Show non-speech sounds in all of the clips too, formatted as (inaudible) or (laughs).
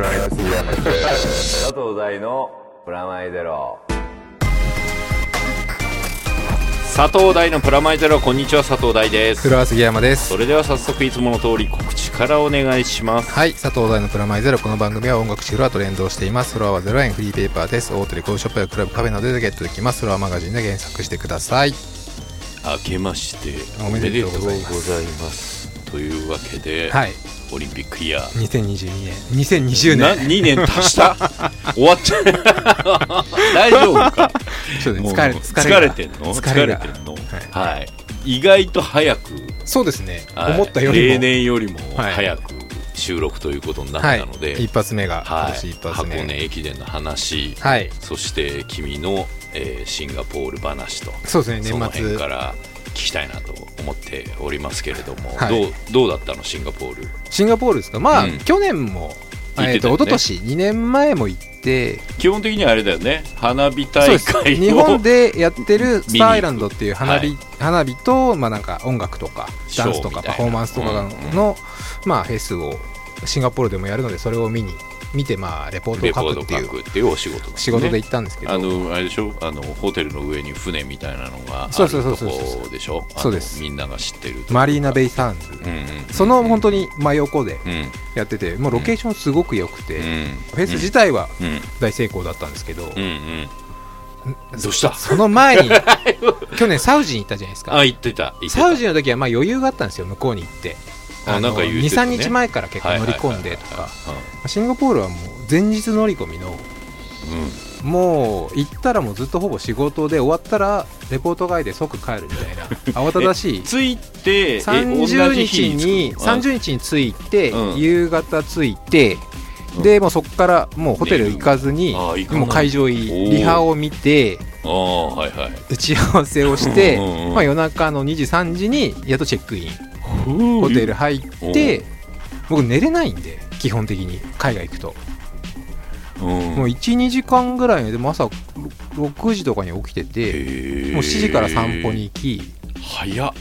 プラネット杉山です。佐藤大のプラマイゼロ佐藤大のプラマイゼロこんにちは佐藤大です。フロア杉山です。それでは早速いつもの通り告知からお願いします。はい佐藤大のプラマイゼロこの番組は音楽誌フロアと連動しています。フロアは0円フリーペーパーです。大手レコードショップやクラブカフェなどでゲットできます。フロアマガジンで原作してください。明けましておめでとうございます。おめでとうございます。というわけで、はいオリンピックイヤー。2022年。2020な年。2年足した？(laughs) 終わっちゃう。(laughs) 大丈夫か？疲れ疲れてんの？疲れが。てんの？ははい、意外と早く、そうですね。はい。思ったよりも。例年よりもはい。早く収録ということになっはいたので、一発目が今はい箱目。根駅伝の話、はい。そして君の、えーシンガポール話と。そうですね。年末。辺から聞きたいなと思っておりますけれども、はい。どうどうだったのシンガポール？シンガポールですか？まあうん。去年もえっと一昨年2年前も行って基本的にはあれだよね。花火大会を日本でやってるスターアイランドっていう花火,、はい。花火と、まあ、なんか音楽とかダンスとかパフォーマンスとかの、まあ、フェスをシンガポールでもやるのでそれを見に見て、まあ、レポートを書くっていうっていうお仕事ね。仕事で行ったんですけど、あのあれでしょ？あのホテルの上に船みたいなのがあるとこでしょ？そうです。みんなが知ってるマリーナ・ベイ・サンズ、うんうんその本当に真横でうんやっててもうロケーションすごく良くて、うん。フェス自体はうん。大成功だったんですけど、うんうん。どうした？その前に (laughs) 去年サウジに行ったじゃないですか。あ言ってた。言ってた。サウジの時はまあ余裕があったんですよ向こうに行ってあなんか言ってたね。23日前から結構乗り込んでとか。シンガポールはもう前日乗り込みのはいもう行ったらもうずっとほぼ仕事で終わったらレポート外で即帰るみたいな (laughs) 慌ただしい。うんついてえ30同じ日に着くの？30日に着いて、うん。夕方着いて、うん。でもうそこからもうホテル行かずに、もう会場入りリハを見て打ち合わせをしてうんうんうんまあ、夜中の2時3時にやっとチェックインホテル入って僕寝れないんで基本的に海外行くと。うん。もう12時間ぐらいでも朝6時とかに起きててもう7時から散歩に行き早っ。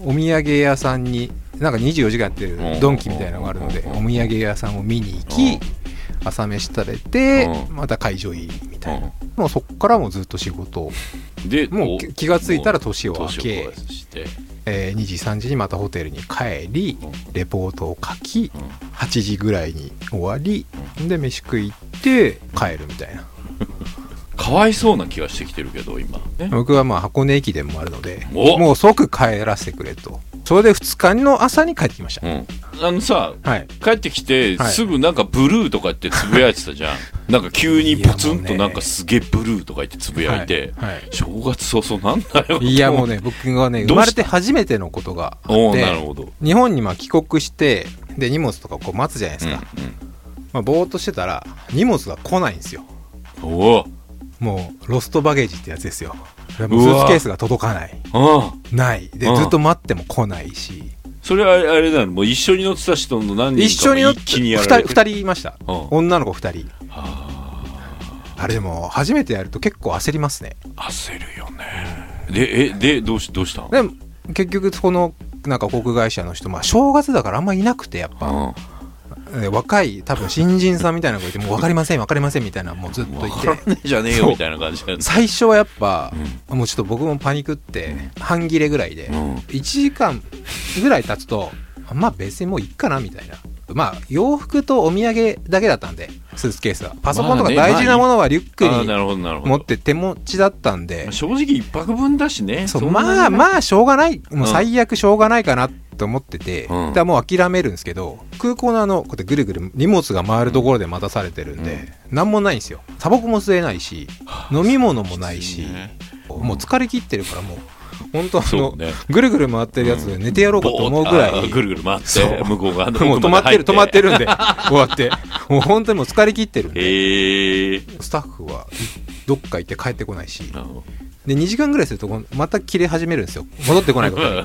お土産屋さんになんか24時間やってうん。るドンキみたいなのがあるのでうん。お土産屋さんを見に行うん。き朝飯食べてうん。また会場入りみたいな。うもうそっからもうずっと仕事。でもうお気がついたら年を明年けえー2時3時にまたホテルに帰りうん。レポートを書きうん。8時ぐらいに終わりで飯食いって帰るみたいなかわいそうな気がしてきてるけど今。ね僕はまあ箱根駅伝もあるのでお？もう即帰らせてくれと。それで2日の朝に帰ってきました、うん。あのさはい。帰ってきてはい。すぐなんかブルーとかってつぶやいてたじゃん。なんか急にポツンとなんかすげえブルーとか言ってつぶやいて正月早々なんだよ。いやもうね (laughs) 僕がね生まれて初めてのことがあおおってなるほど。日本にまあ帰国してで荷物とかこう待つじゃないですか、まあ、ぼーっとしてたら荷物が来ないんですよ。うんおおもうロストバゲージってやつですよ。スーツケースが届かない。ない。でうん。ずっと待っても来ないし。それはあれなのもう一緒に乗ってた人の何一緒に乗って人かも一気にやられ2て人二人いました。うん。女の子2人。あ。あれでも初めてやると結構焦りますね。あ焦るよね。でえでどうしどうしたの？でも結局このなんか航空会社の人まあ正月だからあんまいなくてやっぱ。うん。え若い多分新人さんみたいな子がいてもう分かりません分かりませんみたいなもうずっとい分からてじゃねえよみたいな感じ最初はやっぱ、もうちょっと僕もパニックって半切れぐらいで、うん。1時間ぐらい経つとまあ別にもういっかなみたいな。まあ洋服とお土産だけだったんでスーツケースは。パソコンとか大事なものはリュックに持って手持ちだったんで、正直一泊分だしね。まあまあしょうがない。もううん。最悪しょうがないかなと思ってて、うん。もう諦めるんですけど空港のあのこうやってぐるぐる荷物が回るところで待たされてるんで、なん。もないんですよ。タバコも吸えないし飲み物もないし、ね。もう疲れ切ってるからもう本当あの、ね。ぐるぐる回ってるやつで寝てやろうかと思うぐらい、ボーッとあーぐるぐる回って向こう側のもう止まってる止まってるるんで終わって。もう本当にもう疲れ切ってるんで。スタッフはどっか行って帰ってこないしで2時間ぐらいするとまた切れ始めるんですよ。戻ってこないことに。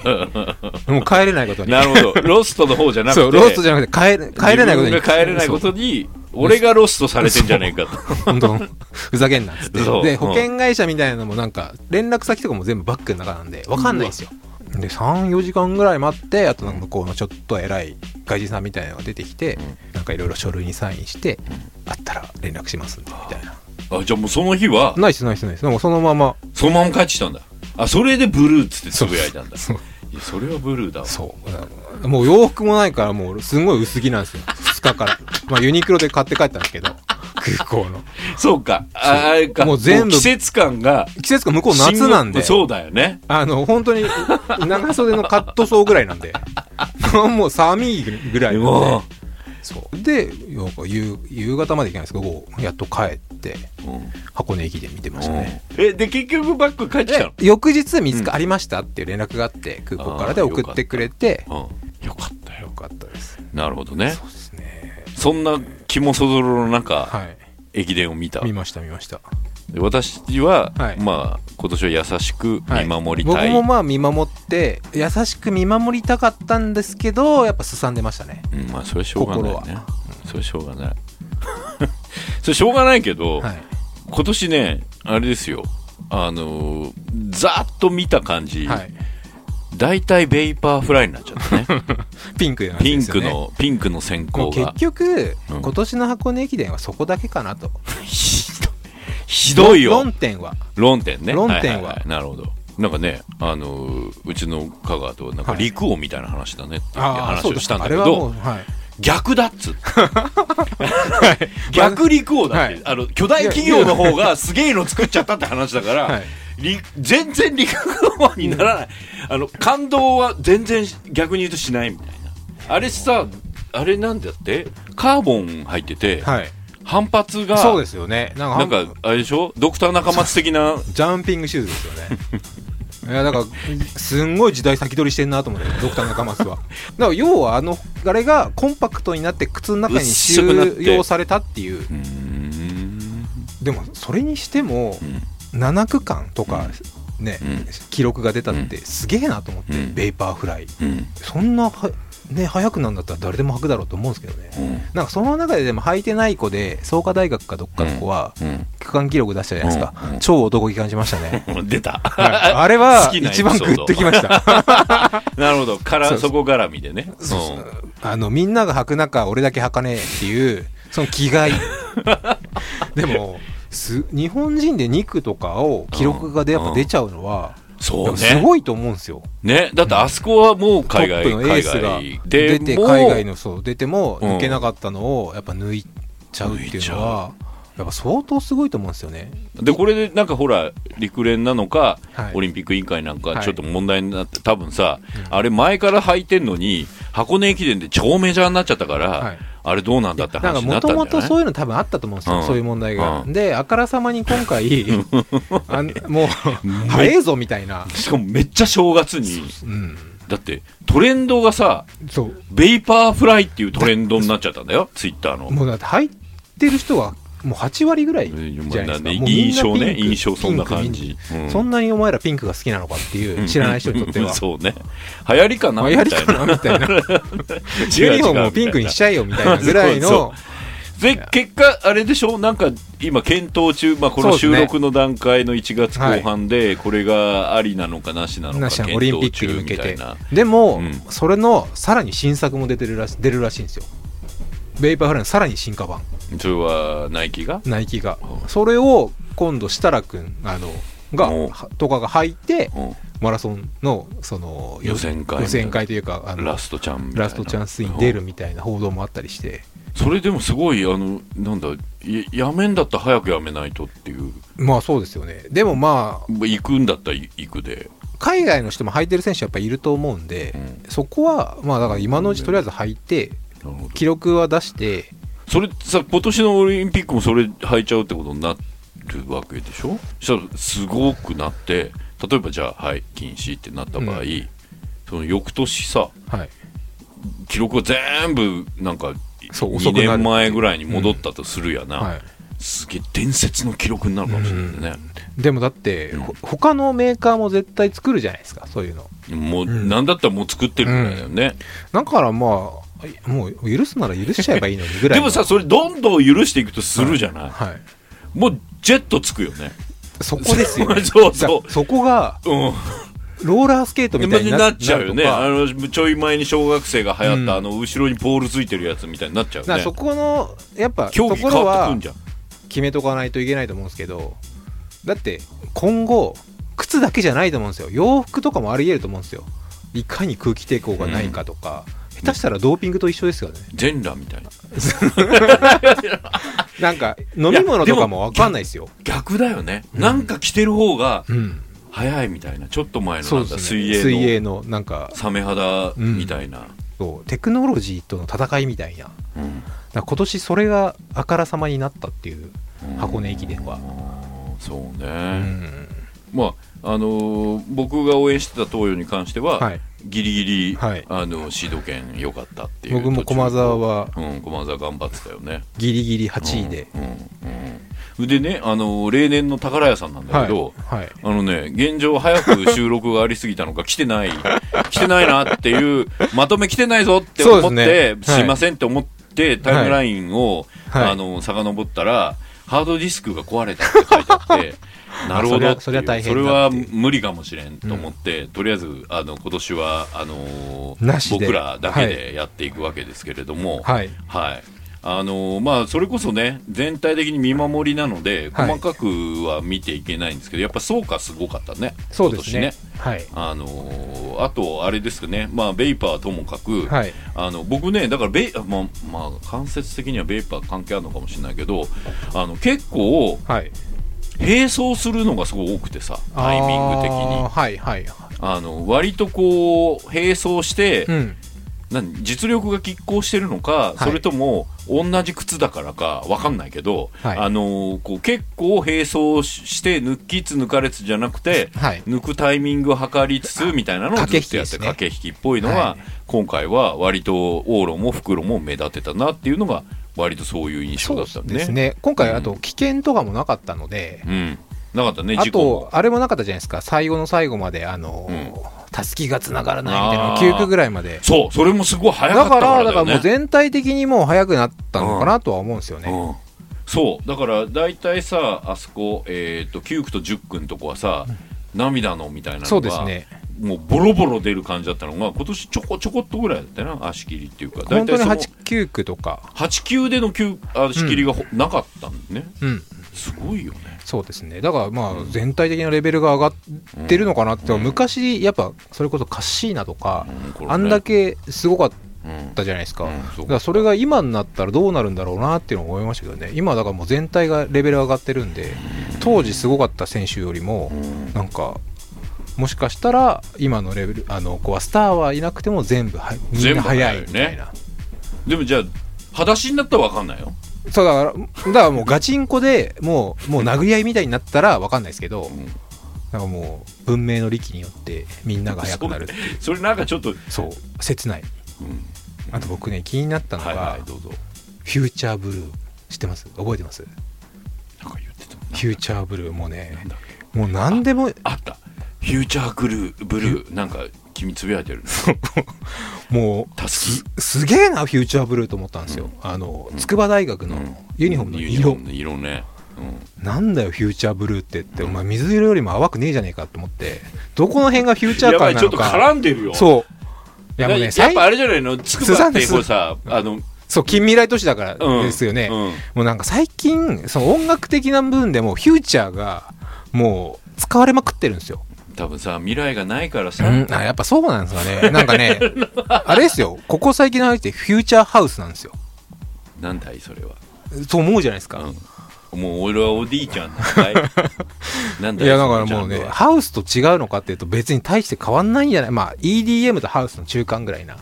(laughs) もう帰れないことに。なるほど。ロストの方じゃなくて。そうロストじゃなくて帰れ帰れないことに。自分が帰れないことに俺がロストされてんじゃねえかと。本当。ふざけんなっつって。で保険会社みたいなのもなんか連絡先とかも全部バッグの中なんで分かんないんですよ。で34時間ぐらい待ってあとなんか向こうのちょっと偉い外人さんみたいなのが出てきて、なんかいろいろ書類にサインして、あったら連絡しますんでみたいなあ、じゃあもうその日は、ナイスナイスナイスでもそのままそのまま帰ってきたんだ。あ、それでブルーっつってつぶやいたんだ。そういやそれはブルーだわ。そうもう洋服もないからもうすんごい薄着なんですよ2日からまあユニクロで買って帰ったんですけど空港のそうか。ああれか。もう全部季節感が。季節が向こう夏なんでそうだよね。あの本当に長袖のカットソーぐらいなんで (laughs) もう寒いぐらいなんでうわそう。で夕夕方まで行けないんですけど午後やっと帰ってうん。箱根駅伝見てましたね、え、で、結局バッグ帰ってきたの？で翌日見つかりましたっていう連絡があって空港から。で送ってくれてうん。よかったよ。よかったです。なるほどね。そうですね。そんな肝そぞろの中、はい。駅伝を見た。見ました見ました。で私は、はい。まあ、今年は優しく見守りたい。僕もまあ見守って優しく見守りたかったんですけどやっぱすさんでましたねうん、まあ、それはしょうがない心ね。それはしょうがない。(laughs) それしょうがないけど、はい今年ね、あれですよ。あのーざーっと見た感じ、はい大体ベイパーフライになっちゃったね。(laughs) ピンクなんピンクの、ピンクの先も行がう結。局、うん今年の箱根駅伝はそこだけかなと (laughs) ひどいよ。論点は。論点ね。論点は。いいい。なるほど。なんかね、あのーうちの香川となんかはい。陸王みたいな話だねっていうああ話をしたんだけど、はい。逆だっつう (laughs) 逆陸王だって、はい。あの巨大企業の方がすげえの作っちゃったって話だから、はい。り全然陸王にならない、あの感動は全然逆に言うとしないみたいな。あれさあれなんだって？カーボン入ってて、はい反発がそうですよね。なんかあれでしょ？ドクター中松的な。ジャンピングシューズですよね。(laughs) いやだからすんごい時代先取りしてんなと思ってドクター中松は。(laughs) だから要はあのあれがコンパクトになって靴の中に収容されたっていう。でもそれにしてもうん。7区間とかね、うん。記録が出たってすげえなと思って、うん。ベイパーフライ。うん。そんなはね速くなるんだったら誰でも履くだろうと思うんですけどね、うん。なんかその中ででも履いてない子で創価大学かどっかの子はうん。区間記録出したじゃないですか、うん。うん。超男気感じましたね。(laughs) うん。出たはいあれは一番グッときました。(laughs) なるほど。からそこ絡みでね。あの、みんなが履く中、俺だけ履かねえっていう、その気概。(laughs) でも、す、日本人で2区とかを記録がでやっぱ出ちゃうのは、そうね。すごいと思うんですよ。ね、だってあそこはもう海外、のエースが海外。出て、海外のそう、出てもうん。抜けなかったのを、やっぱ抜いちゃうっていうのは、やっぱ相当すごいと思うんですよね。で、これでなんかほら、陸連なのか、はいオリンピック委員会なんかはいちょっと問題になって、多分さ、あれ前から履いてんのに、箱根駅伝で超メジャーになっちゃったから、はいあれどうなんだってなんか話になもともったんじゃない？とそういうの多分あったと思うんですよ、うんそういう問題が。うんで、あからさまに今回、(laughs) あんもう、早えぞみたいな。しかもめっちゃ正月に、うん。だってトレンドがさ、そう。ベイパーフライっていうトレンドになっちゃったんだよ、ツイッターの。もうだって履いてる人がもう8割ぐらいじゃないですか。まあね印象ね印象そんな感じうんそんなにお前らピンクが好きなのかっていう知らない人にとっては。(laughs) そうね。流行りかな？みたいな。かなみたいな。(laughs) ユニフォームをピンクにしちゃえよみたいなぐらいの。で、結果、あれでしょ？なんか、今、検討中、まあ、この収録の段階の1月後半で、これがありなのかなしなのかオリンピックに向けて。でも、うんそれのさらに新作も出てるらし出るらしいんですよ。ベイパーフライのさらに進化版。それは、ナイキが？ナイキがう。んそれを今度設楽君、あの、がとかが入って、うんマラソンの、その、予選会予選会というか、あのラストチャンラストチャンスに出るみたいな報道もあったりして、それでもすごい、あの、なんだ、ややめんだったら早くやめないとっていう。まあそうですよね。でもまあ、行くんだったら行くで。海外の人も履いてる選手やっぱいると思うんで、うんそこは、まあだから今のうちとりあえず履いて。記録は出して、それさ、今年のオリンピックもそれ履いちゃうってことになるわけでしょ？そしたらすごくなって、例えばじゃあ、はい、禁止ってなった場合、うん。その翌年さ、はい。記録が全部なんかそう遅2くなる。年前ぐらいに戻ったとするやな、はい。すげえ伝説の記録になるかもしれないね、でもだって、ほ他のメーカーも絶対作るじゃないですか、そういうの。もう、んなんだったらもう作ってるぐらいだよね、だからまあ、もう許すなら許しちゃえばいいのにぐらいの。でもさそれどんどん許していくとするじゃない、はい。もうジェットつくよねそこですよ、ね。(laughs) そうそうだそこが、うんローラースケートみたいにななっちゃうよね。あの、ちょい前に小学生が流行った、うんあの、後ろにポールついてるやつみたいになっちゃうねそ。このやっぱと競技変ころはわってくんじゃん。決めとかないといけないと思うんですけどだって今後靴だけじゃないと思うんですよ洋服とかもありえると思うんですよいかに空気抵抗がないかとか、下手したらドーピングと一緒ですよね。全裸みたいな。(laughs) なんか飲み物とかも分かんないですよ。逆だよね。なんか着てる方がうん。早いみたいな。ちょっと前の水水泳の泳のなんか。サメ肌みたいな。そう。テクノロジーとの戦いみたいな。うん。ら今年それがあからさまになったっていう箱根駅伝は。そううね。ん。まあ、あのー僕が応援してた東洋に関しては、はいギリギリ、はい。あの、シード権良かったっていう。僕も駒沢はうん、駒沢頑張ってたよね。ギリギリ8位で。うんうん、でね、あの例年の宝屋さんなんだけど、はい。はい。あのね、現状早く収録がありすぎたのか、来てない、(laughs) 来てないなっていう、まとめ来てないぞって思って、ですね。い。ませんって思って、タイムラインを、はい。あの、遡ったら、ハードディスクが壊れたって書いてあって、(laughs) なるほどそれは無理かもしれんと思って、とりあえず、あの、今年は、あの僕らだけでやっていくわけですけれども、はい。はい。あのーまあ、それこそね、全体的に見守りなので、はい。細かくは見ていけないんですけど、やっぱ総価すごかったね。そうですね。今はい。年あのーあと、あれですかね、まあ、ベイパーはともかく、はい。あの僕ね、だからベイ、まあ、まあ、間接的にはベイパー関係あるのかもしれないけど、あの結構、はい。並走するのがすごい多くてさ、タイミング的に。はいはい。あの割とこう、並走して、うん何実力が拮抗してるのか、い。それとも同じ靴だからか分かんないけど、はい。あのーこう結構並走して抜きつ抜かれつじゃなくて、はい。抜くタイミングを測りつつみたいなのをずっとやって駆け引きですね。駆け引きっぽいのは、はい。今回は割と往路も袋も目立てたなっていうのが割とそういう印象だったそうね。ですね。今回うん。あと危険とかもなかったので、うん、なかったねあ事故も。とあれもなかったじゃないですか。最後の最後まであのうんたすきがつながらないみたいなのあー。9区ぐらいまで。そうそれもすごい早かったからだよねだからもう全体的にもう速くなったのかなとは思うんですよね、うん、そう。だから大体さあそこ、えー、と9区と10区のとこはさ、涙のみたいなのがそうですね。もうボロボロ出る感じだったのが今年ちょこちょこっとぐらいだったよな足切りっていうか。大本当に体その8、9区とか、8級での9あ足切りがほ、なかったんでね。うん、すごいよね。そうですね。だからまあ全体的なレベルが上がってるのかなって、うん。昔やっぱそれこそカッシーナとか、うんね。あんだけすごかっうんたじゃないですか、だからそれが今になったらどうなるんだろうなっていうのを思いましたけどね。今だからもう全体がレベル上がってるんで当時すごかった選手よりもうん。なんかもしかしたら今のレベルあのこうスターはいなくても全部はみんな速速いみたいな、でもじゃあ裸足になったら分かんないよ、そうだからだからもうガチンコでもうもう殴り合いみたいになったら分かんないですけど、うん。なんかもう文明の利器によってみんなが速くなるそれなんかちょっと、そう。切ない。うん。あと僕ね気になったのが、はいはいどうぞ。フューチャーブルー知ってます？覚えてます？なんか言ってた。フューチャーブルーもうねもう何でもあった。フューチャーグルーブルーなんか君つぶやいてるね。(laughs) もうたすきすげえなフューチャーブルーと思ったんですよ、あの筑波大学のユニフォームのユニフォ色、ームの色ね、うん。なんだよフューチャーブルーってって、お前水色よりも淡くねえじゃねえかと思って。どこの辺がフューチャーやばいちょっと感なのか絡んでるよ。そう。いやもうねやっ最ぱあれじゃないの？つくばってこうさあの、そう近未来都市だからうん、ですよね、うんもうなんか最近その音楽的な部分でもフューチャーがもう使われまくってるんですよ、多分さ未来がないからさ、うん、あやっぱそうなんですかね。なんかね (laughs) あれですよ。ここ最近の話ってフューチャーハウスなんですよ。なんだいそれは、そう思うじゃないですか、うん、もう俺はおじいちゃんなんだい。なんだいやだからもうねハウスと違うのかっていうと別に大して変わんないんじゃない？まあ EDM とハウスの中間ぐらいな。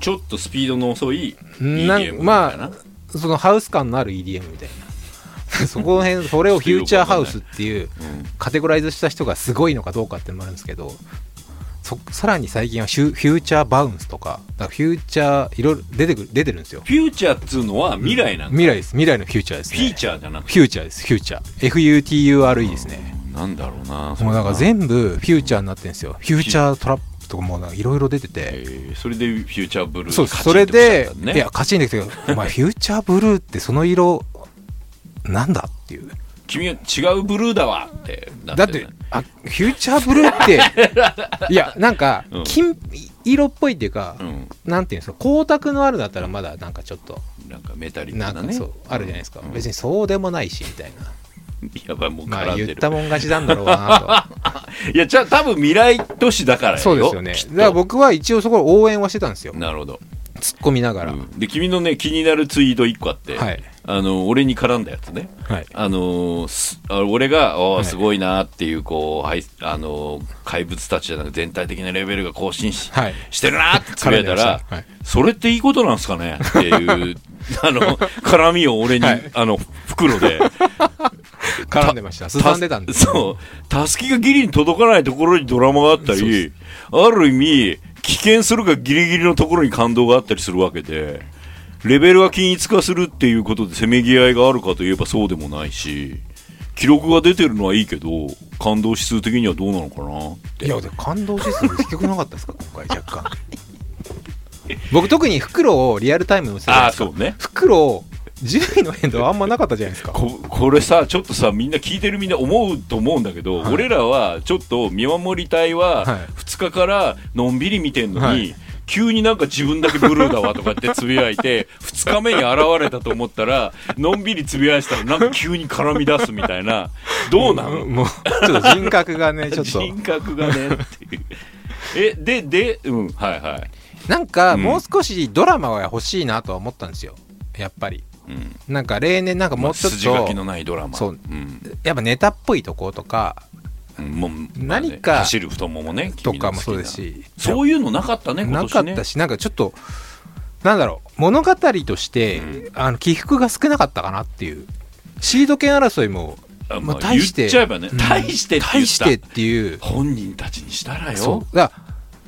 ちょっとスピードの遅いなん EDM みたいな。まあそのハウス感のある EDM みたいなそこの辺それをフューチャーハウスっていううん。カテゴライズした人がすごいのかどうかってのもあるんですけどそさらに最近はフューチャーバウンスとかだからフューチャーいろいろ出てくる出てるんですよ。フューチャーっつうのは未来なんだ、未来です。未来のフューチャーですね。フィーチャーじゃなくて？フューチャーです。フューチャー。FUTURE ですね。なんだろうなもうなんか部全部フューチャーになってるんですよ。フューチャートラップとかもいろいろ出てて。えーそれでフューチャーブルーそうそれでいやカチンですけどお前フューチャーブルーってその色なんだっていう。君は違うブルーだわってなだって、あ、フューチャーブルーって、(laughs) いや、なんかうん、金色っぽいっていうか、うん。なんていうんですか、光沢のあるだったらまだなんかちょっと、なんかメタリックなんね。なかそう、あるじゃないですか。うん。別にそうでもないし、みたいな。やばいもうまあ絡んでる、言ったもん勝ちなんだろうな (laughs) いやじゃあ多分未来都市だからと。そうですよね。だから僕は一応そこを応援はしてたんですよ。なるほど、突っ込みながら。うん。で君のね気になるツイート1個あって、はいあの俺に絡んだやつね。はい。あの俺がおすごいなっていうこう、はいあのー怪物たちじゃなく全体的なレベルが更新し,、はい。してるなってつぶやいたら、はい。それっていいことなんですかねっていう (laughs) あの絡みを俺に、はい。あの袋で。(laughs) 絡んでました。すさんでたんで。す。そう。たすきがギリに届かないところにドラマがあったりある意味危険するがギリギリのところに感動があったりするわけでレベルが均一化するっていうことでせめぎ合いがあるかといえばそうでもないし記録が出てるのはいいけど感動指数的にはどうなのかなって。いや、でも感動指数低くなかったですか、今回、若干。僕、特に袋をリアルタイムのせああそうね。袋、10位の変動はあんまなかったじゃないですか。ここれさちょっとさみんな聞いてるみんな思うと思うんだけど、はい。俺らはちょっと見守り隊ははい。2日からのんびり見てんのに、はい急になんか自分だけブルーだわとかってつぶやいて (laughs) 2日目に現れたと思ったらのんびりつぶやいてたらなんか急に絡み出すみたいな。どうなの、もう、ちょっと人格がね、(laughs) ちょっと。人格がねっていう。えででうんはいはい、なんか、うん。もう少しドラマが欲しいなとは思ったんですよ。やっぱり。うん。なんか例年なんかもうちょっ筋書きのと、ないドラマ。そう。うん。やっぱネタっぽいとことか、うんもう何か走る太ももねとかもそうですし、そういうのなかったね、今な年ね。かったし、なんかちょっと、なんだろう、物語として、うあの起伏が少なかったかなっていう。シード権争いも、あまあまあ、大して。言っちゃえばね、うん大してって言った大してっていう。本人たちにしたらよ。そう。だ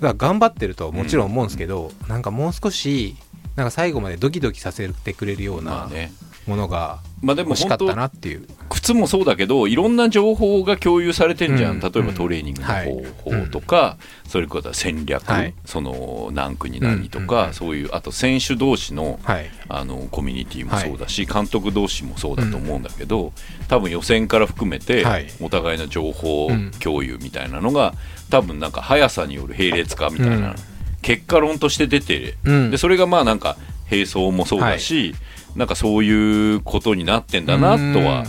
頑張ってるとはもちろん思うんですけど、なんかもう少し、なんか最後までドキドキさせてくれるようなまあね。ものがまあでも欲しかったなっていう。靴もそうだけどいろんな情報が共有されてんじゃん、うん。例えばトレーニングのはい。方法とか、それから戦略、はい。その何区に何とか、うん。うん。そういうあと選手同士のはい。あのコミュニティもそうだし、監督同士もそうだと思うんだけど、多分予選から含めて、はい。お互いの情報うん共有みたいなのが多分なんか速さによる並列化みたいな、うん。結果論として出て、うんでそれがまあなんか並走もそうだし、なんかそういうことになってんだなとは。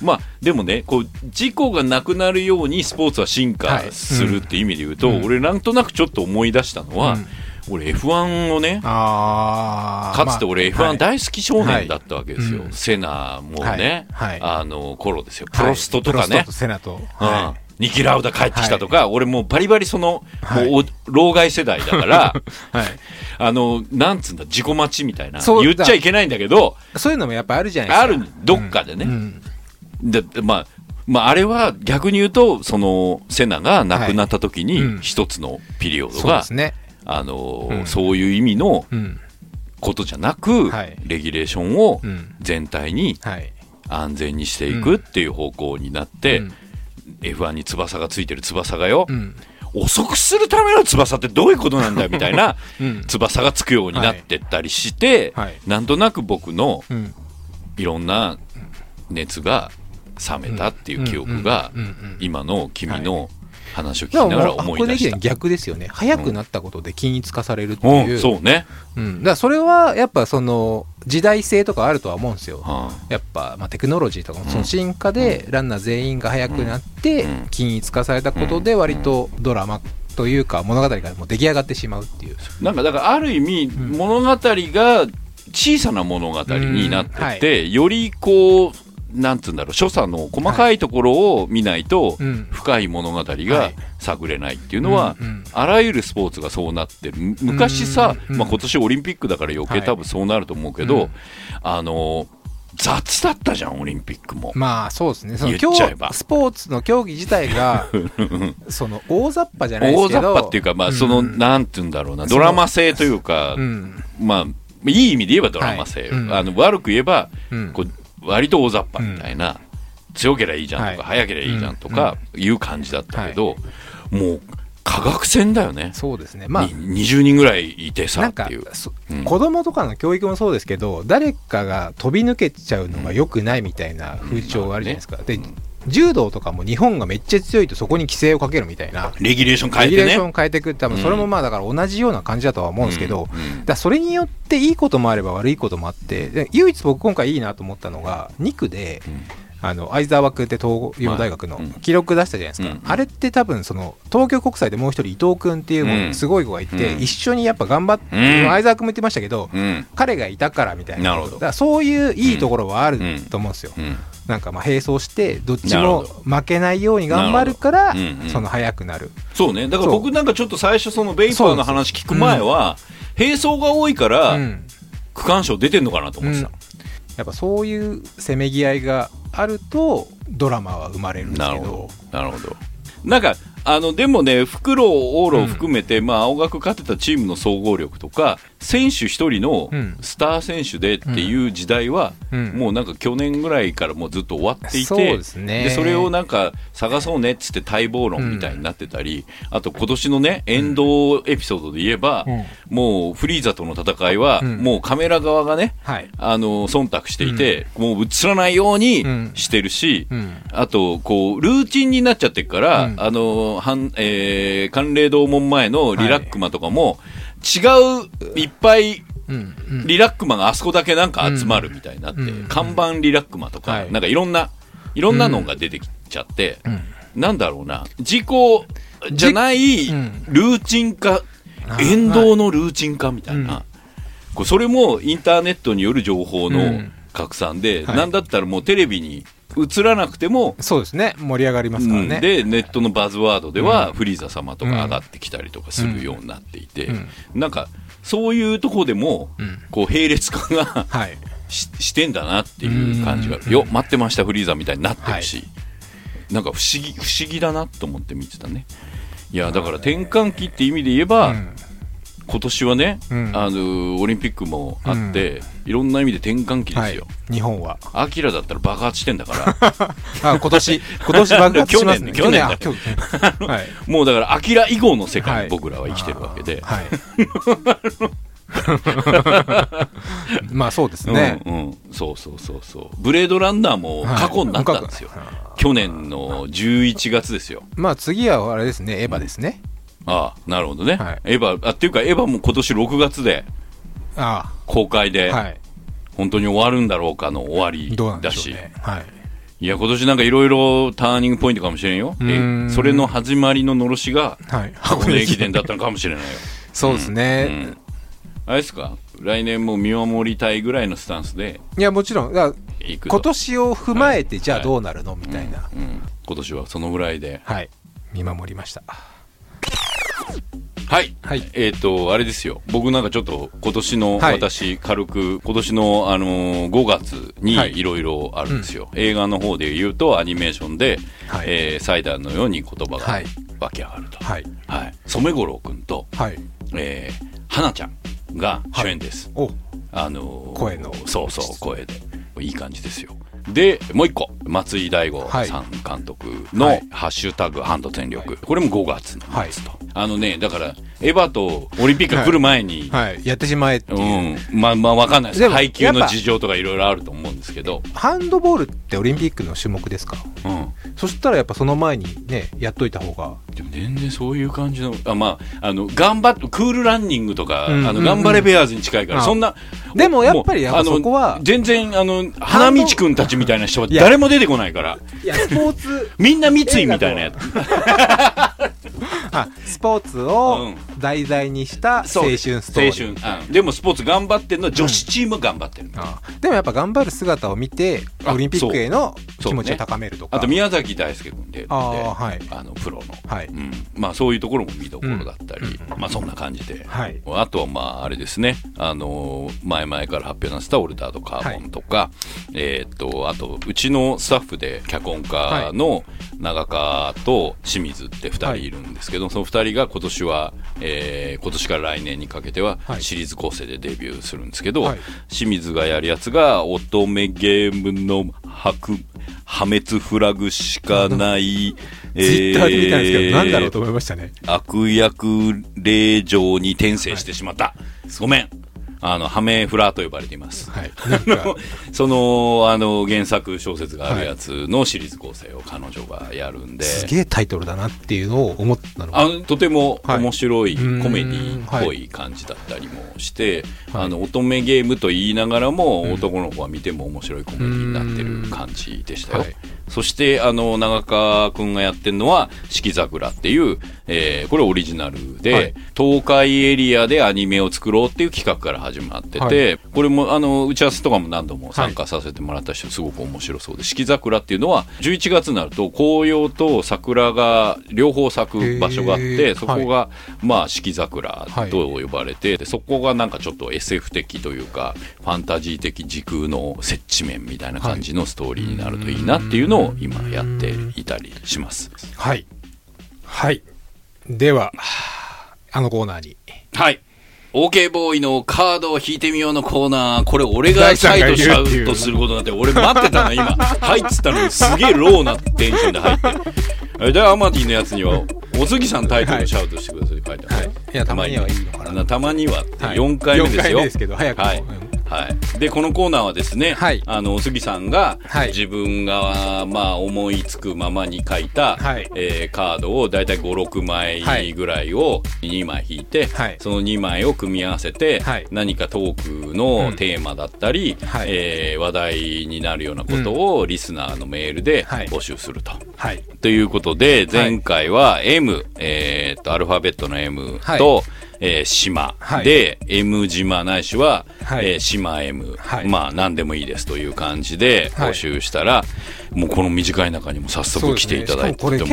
まあでもねこう事故がなくなるようにスポーツは進化するって意味で言うと、うん。俺なんとなくちょっと思い出したのは、うん。俺 F1 をねあかつて俺 F1 大大好き少年だったわけですよ、はい。うん。セナもね、はい。はい。あの頃ですよ。プロストとかね。プロスト、とセナと。はうんニキ・ラウダ帰ってきたとか、俺もうバリバリその、はいもうお老害世代だからい。(laughs) はい。(laughs) あのなんつうんだ自己待ちみたいな言っちゃいけないんだけどそういうのもやっぱあるじゃないですか。あるどっかでね、うんででまあまあ、あれは逆に言うとそのセナが亡くなった時にはいうん一つのピリオドが、ですね。あのうんそういう意味のうん。ことじゃなく、はいレギュレーションをうん。全体にはい。安全にしていくっていう方向になって、うん F1 に翼がついてる翼がよ、うん。遅くするための翼ってどういうことなんだよみたいな (laughs) うん。翼がつくようになってったりして、はい。なんとなく僕のうん。いろんな熱が冷めたっていう記憶が今の君の話を聞きながら思い出した。逆ですよね。早くなったことで均一化されるってう、いう。んそうね、うん、だからそれはやっぱその時代性とかあるとは思うんですよ。はやっぱ、まあ、テクノロジーとかもその進化でランナー全員が速くなってうん。均一化されたことで割とドラマというか物語がもう出来上がってしまうっていう。あなんかだからある意味ん。物語が小さな物語になってうん。はて、よりこうなんつうんだろう所作の細かいところを見ないとうん。深い物語はがい。探れないっていうのは、あらゆるスポーツがそうなってる。む昔さ、うん。まあ、今年オリンピックだから余計はい。多分そうなると思うけど、うん。あの雑だったじゃんオリンピックも。まあそうですね。その言っちゃえば。競スポーツの競技自体が (laughs) その大雑把じゃないで大雑すけど把っていうか、まあ、その、うんなんて言うんだろうな、ドラマ性というか、うん。まあ、いい意味で言えばドラマ性、はい。うん。あの悪く言えば、うん。こう割と大雑把みたいな、強ければいいじゃんとか、はい。速ければいいじゃんとかいう感じだったけど、もう科学戦だよね。そうですね。まあに20人ぐらいいてさなんかっていう。ん。子供とかの教育もそうですけど誰かが飛び抜けちゃうのが良くないみたいな風潮があるじゃないですか、で柔道とかも日本がめっちゃ強いとそこに規制をかけるみたいな。レギュレーション変えてね。レギュレーションを変えていく多分それもまあだから同じような感じだとは思うんですけど、うんうん。だそれによっていいこともあれば悪いこともあってで唯一僕今回いいなと思ったのが2区で、あの相沢君って東洋大学のはいうん。記録出したじゃないですか、うんあれって多分その東京国際でもう一人伊藤君っていうすごい子がいて、うん。一緒にやっぱ頑張って、うん。相沢君も言ってましたけど、うん。彼がいたからみたいな。なだからそういういいところはあると思うんですよ、うん。なんかまあ並走してどっちも負けないように頑張るからうんうん。その速くなる。そうね。だから僕なんかちょっと最初そのベイパーの話聞く前は、並走が多いから、うん。区間賞出てんのかなと思ってた。やっぱそういうせめぎ合いがあるとドラマは生まれるんですけどなるほど。なるほど。なんか、あの、でもね、フクロウ、オーロを含めて、まあ、青学勝てたチームの総合力とか、選手一人のうん。スター選手でっていう時代は、うん。もうなんか去年ぐらいからもうずっと終わっていて、そうでそれをなんか探そうねっつって待望論みたいになってたり、あと今年のね、沿道エピソードで言えば、もうフリーザとの戦いは、うん。もうカメラ側がね、はい。あの忖度していて、もう映らないようにうん。してるし、うん。あと、こう、ルーチンになっちゃってるから、うん。あの、はえー、寒冷堂門前のリラックマとかも、違う、いっぱい、リラックマがあそこだけなんか集まるみたいになって、うん看板リラックマとか、はい。なんかいろんな、いろんなのが出てきちゃって、うん。なんだろうな、事故じゃないうん。ルーチン化、沿道のルーチン化みたいな、それもインターネットによる情報のうん。拡散で、はい。なんだったらもうテレビに映らなくても、そうですね。盛り上がりますからね、うん。でネットのバズワードでは、うん。フリーザ様とか上がってきたりとかするようになっていて、うん。なんかそういうとこでも、うん。こう並列化がはい。ししてんだなっていう感じが、うん。よ待ってましたフリーザみたいになってるし、なんか不思議不思議だなと思って見てたね。いやだから転換期って意味で言えば、うん今年はね、うん。あのオリンピックもあって、いろんな意味で転換期ではい。すよ、日本は。アキラだったら爆発してんだから。(laughs) あ今年今年爆発しますね。去年去年 (laughs) はい。もうだからアキラ以後の世界はい。に僕らは生きてるわけで、はい。(laughs) まあそうですね、うんうん、そうそうそうそう。ブレードランナーも過去になったんですよ、はい去年の11月ですよ。まあ次はあれですね。エヴァですね、ああなるほどね、はい。エヴァあっていうかエヴァも今年6月であ公開で、本当に終わるんだろうかの終わりだしね。はい。いや今年なんかいろいろターニングポイントかもしれんよ。ん。えそれの始まりののろしがはい。箱根駅伝だったのかもしれないよ。(laughs) そうですね、うん。あれですか？来年も見守りたいぐらいのスタンスでいやもちろん。だ今年を踏まえてはいじゃあどうなるの？みたいな。うん。今年はそのぐらいで。はい。見守りましたはい、はい。えっ、とあれですよ。僕なんかちょっと今年のはい。私軽く今年の、あのー5月にはい。いろいろあるんですよ、映画の方で言うとアニメーションで、はい。えーサイダーのように言葉がはい。湧き上がると、はい。はい、染五郎君と、はい。えー、花ちゃんが主演です、お。あのー声の。そうそう声で。いい感じですよでもう一個松井大悟はい。さん監督のはい「ハッシュタグハンド全力」これも5月なんですと、あのねだからエヴァとオリンピックが来る前に、はい。やってしまえっていう、うん、まあまあわかんないです。配給の事情とかいろいろあると思うんですけど、ハンドボールってオリンピックの種目ですか？うん、そしたらやっぱその前にねやっといた方が。でも全然そういう感じのあまああの頑張ってクールランニングとか、うんあの頑張れベアーズに近いから、あそんなでもやっぱりあの全然あの花道くんたちみたいな人は誰も出てこないから。いやスポーツ (laughs) みんな三井みたいなやつあスポーツうをん。題材にした青春ストーリー。青春、うん。でもスポーツ頑張ってるのは女子チーム頑張ってる、あでもやっぱ頑張る姿を見てあオリンピックへの気持ちを高めるとか。あと宮崎大輔君であーはい。あのプロの、はい。うん、まあそういうところも見どころだったり、まあそんな感じで、はい。あとはまああれですね。あの前々から発表なさったオルタードカーボンとか、えーっとあとうちのスタッフで脚本家の長川と清水って2人いるんですけど、その2人が今年は、えー今年から来年にかけてははい。シリーズ構成でデビューするんですけど、はい。清水がやるやつが乙女ゲームの白破滅フラグしかない、ツイッターで見たんですけど、なんだろうとえー思いましたね。悪役令状に転生してしまった。ごめん。あの、ハメフラと呼ばれています。はい。(laughs) その、あの、原作小説があるやつのシリーズ構成を彼女がやるんで、すげえタイトルだなっていうのを思ったのが。あのとても面白いコはいメディっぽい感じだったりもして、はいあの乙女ゲームと言いながらも、男の子が見ても面白いコメディになってる感じでしたよ。はいそして、あの、長川くんがやってるのは、四季桜っていう、えーこれオリジナルで、はい東海エリアでアニメを作ろうっていう企画から始まってて、はいこれも、あの、打ち合わせとかも何度も参加させてもらった人、すごく面白そうで、四季桜っていうのは、11月になると、紅葉と桜が両方咲く場所があって、そこが、まあ、四季桜はいと呼ばれて、でそこがなんかちょっと SF 的というか、ファンタジー的時空の接地面みたいな感じのストーリーになるといいなっていうのを今やっていたりします。はい。はい。では、あのコーナーに。はい。OK ボーイのカードを引いてみようのコーナー、これ俺がシャイとシャウトすることになって、俺待ってたの今。はいっつったのにすげえローなテンションで入って。えで、アマティのやつには、おすぎさんタイトルシャウトしてくださいって書いてある。はいいやたまにはいいのかなたまにはってはい4回目ですよ。4回目ですけど早くもはいうんはい。で、このコーナーはですね、はい。あの、おすぎさんが、はい。自分が、まあ、思いつくままに書いた、はい。えーカードをだいたい5、6枚ぐらいを2枚引いて、はい。その2枚を組み合わせて、はい。何かトークのテーマだったり、はい。えー話題になるようなことをリスナーのメールではい。募集すると。はい。ということで、前回は M、えーっと、アルファベットの M はい。と、えー島、はい。で、M 島ないしは、はい。えー島 M、はい。まあ、何でもいいですという感じではい。募集したら、もうこの短い中にも早速来ていただいて、ねいね。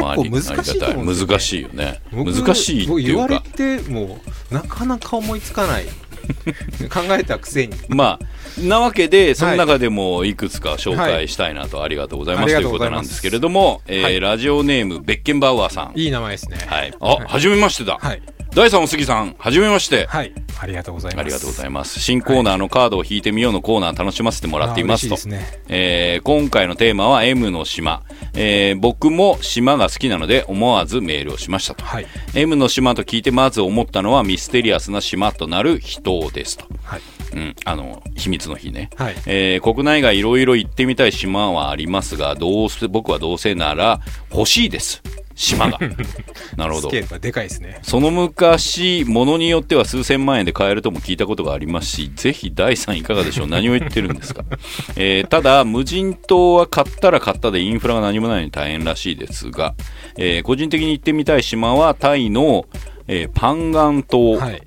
難しいよね。僕難しいってい僕言われうか。てもなかなか思いつかない。(laughs) 考えたくせに。まあ、なわけで、その中でもいくつか紹介したいなと、ありがとうございます、というこがとなんですけれども、えーはいラジオネーム、ベッケンバウアーさん。いい名前ですね。はい。あ、はじめましてだ。はい第三お杉さん、はじめまして。はいありがとうございますありがとうございます。新コーナーのカードを引いてみようのコーナー楽しませてもらっていますと。あ嬉しいですねえー今回のテーマは M の島。えー僕も島が好きなので思わずメールをしましたと。はい M の島と聞いてまず思ったのはミステリアスな島となる人ですと。はいうん、あの、秘密の日ね。はいえー国内外いろいろ行ってみたい島はありますが、どうせ、僕はどうせなら欲しいです。島が。(laughs) なるほど。スケ。ールがでかいですね。その昔、ものによっては数千万円で買えるとも聞いたことがありますし、ぜひ第3いかがでしょう。何を言ってるんですか、(laughs) えーただ、無人島は買ったら買ったでインフラが何もないのに大変らしいですが、えー個人的に行ってみたい島はタイの、えーパンガン島、はい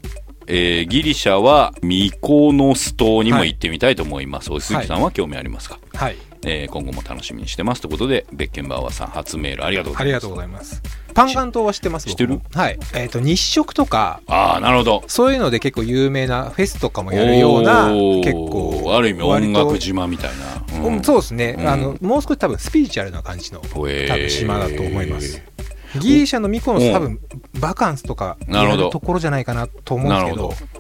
えーギリシャはミコノス島にも行ってみたいと思います。お鈴木さんは興味ありますか、はい。えー今後も楽しみにしてますということで、ベッケンバウアーさん初メールありがとうございます。ありがとうございます。パンガン島は知ってます知ってる？はい。えっ、と日食とか。ああ、なるほど。そういうので結構有名なフェスとかもやるような結構ある意味音楽島みたいな、うん。そうですね、うん。あのもう少し多分スピリチュアルな感じの多分島だと思いますギリシャのミコノス多分バカンスとかやるところじゃないかなと思うんですけど。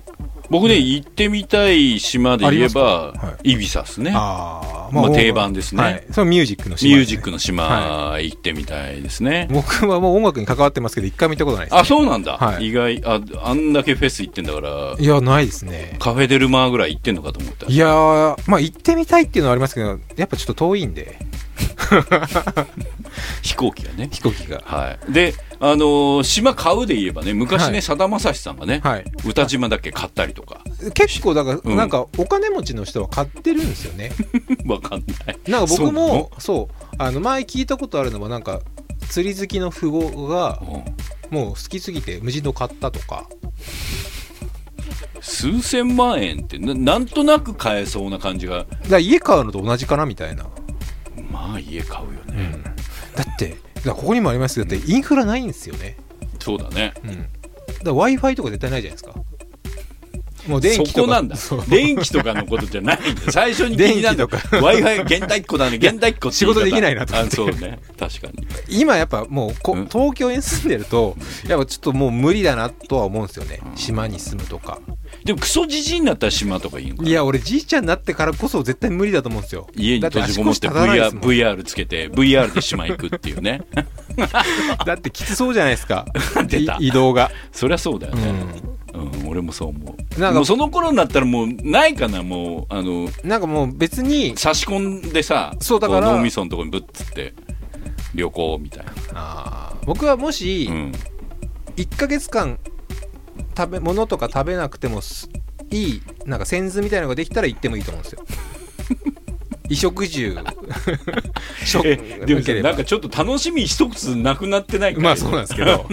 僕ね、行ってみたい島で言えば、はイビサスね。あー。まあ定番ですね。はい、そのミュージックの島ミュージックの島、は行ってみたいですね。僕はもう音楽に関わってますけど一回も行ったことないです、ね、あ、そうなんだ、はい。意外。あ、あんだけフェス行ってんだから、いやないですね。カフェデルマーぐらい行ってんのかと思った。いやーまあ行ってみたいっていうのはありますけどやっぱちょっと遠いんで (laughs) 飛行機がね。飛行機が。はい。で、あのー島買うで言えばね、昔ね、はい。さだまさしさんがね、はい。歌島だけ買ったりとか、結構だから、うん。なんかお金持ちの人は買ってるんですよね。(laughs) わかんない。なんか僕もそう。あの前聞いたことあるのはなんか釣り好きの富豪がうん。もう好きすぎて無人島買ったとか。数千万円ってな、なんとなく買えそうな感じが、だから家買うのと同じかなみたいな、まあ家買うよね。だってだからここにもありますけどだってインフラないんですよね。そうだね。うん。だから w i f i とか絶対ないじゃないですか。もう電気とか。そこなんだ。そう。電気とかのことじゃないんだ。(laughs) 最初に気になるの電気とか。Wi-Fi 現代っ子だね。現代っ子って仕事できないなと思って。あそうね。確かに。今やっぱもうこうん。東京に住んでるとやっぱちょっともう無理だなとは思うんですよね。島に住むとかでもクソじじいになったら島とかいいのかないや俺じいちゃんになってからこそ絶対無理だと思うんですよ。家に閉じこもって VR, VR つけて VR で島行くっていうね。(laughs) だってきつそうじゃないですか。出た。い移動が。そりゃそうだよね、うん。俺もそう思う。なんかもうその頃になったらもうないかなもうあのなんかもう別に差し込んでさそうだからこ脳みそのとこにぶっつって旅行みたいな、僕はもしうん、1ヶ月間食べ物とか食べなくてもいいなんか扇子みたいなのができたら行ってもいいと思うんですよ。衣食住。(laughs) でもさなんかちょっと楽しみ一つなくなってないかまあそうなんですけど。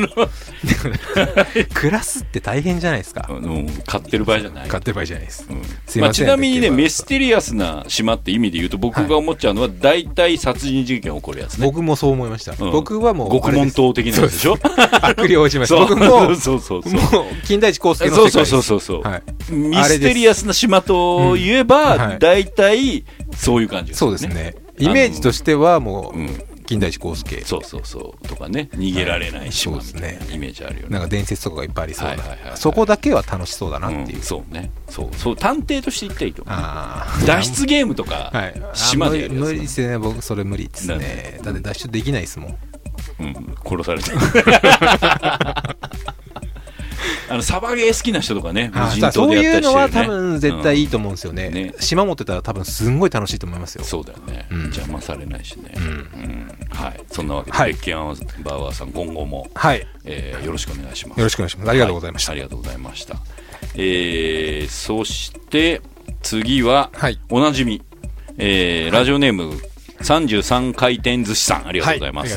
暮らすって大変じゃないですか。あの買ってる場合じゃない。買ってる場合じゃないです。うん。まあ、すいません。ちなみにねミステリアスな島って意味で言うと僕が思っちゃうのは大体殺人事件起こるやつね。僕もそう思いました、うん。僕はもう獄門島的なやつでしょ？悪霊島です。そう。僕もそうそうそうもう金田一耕助のそうそう世界です。そうそうそう、はい。ミステリアスな島といえうん。ば、はい。大体そういう感じそうですね。イメージとしてはもう、うん。金田一耕助。そうそうそう。とかね。逃げられないいはいそうですなイメージあるよね。なんか伝説とかがいっぱいありそうな、はいはいそこだけは楽しそうだなっていう、うん。そうね。そう。そう探偵として言っていいと思う。あ脱出ゲームとか、島でやるやつあ無理ですね。僕それ無理ですね。で？だって脱出できないですもん。うん、殺されて (laughs) あのサバゲー好きな人とかね無あ人島でそういうやったりしてる、ね、のは多分絶対いいと、と思うんですよね,、ね。島持ってたら多分すんごい楽しいと思いますよ。そうだよね、うん。邪魔されないしね、うん。うん。はい。そんなわけで、はい。ベッケンアンバーワーさん今後も、はい。よえーよろしくお願いします。ろしくお願いします。ありがとうございました。はありがとうございました。えー、そして次は、はい。おなじみ、えーラジオネーム33回転寿司さんありがとうございます、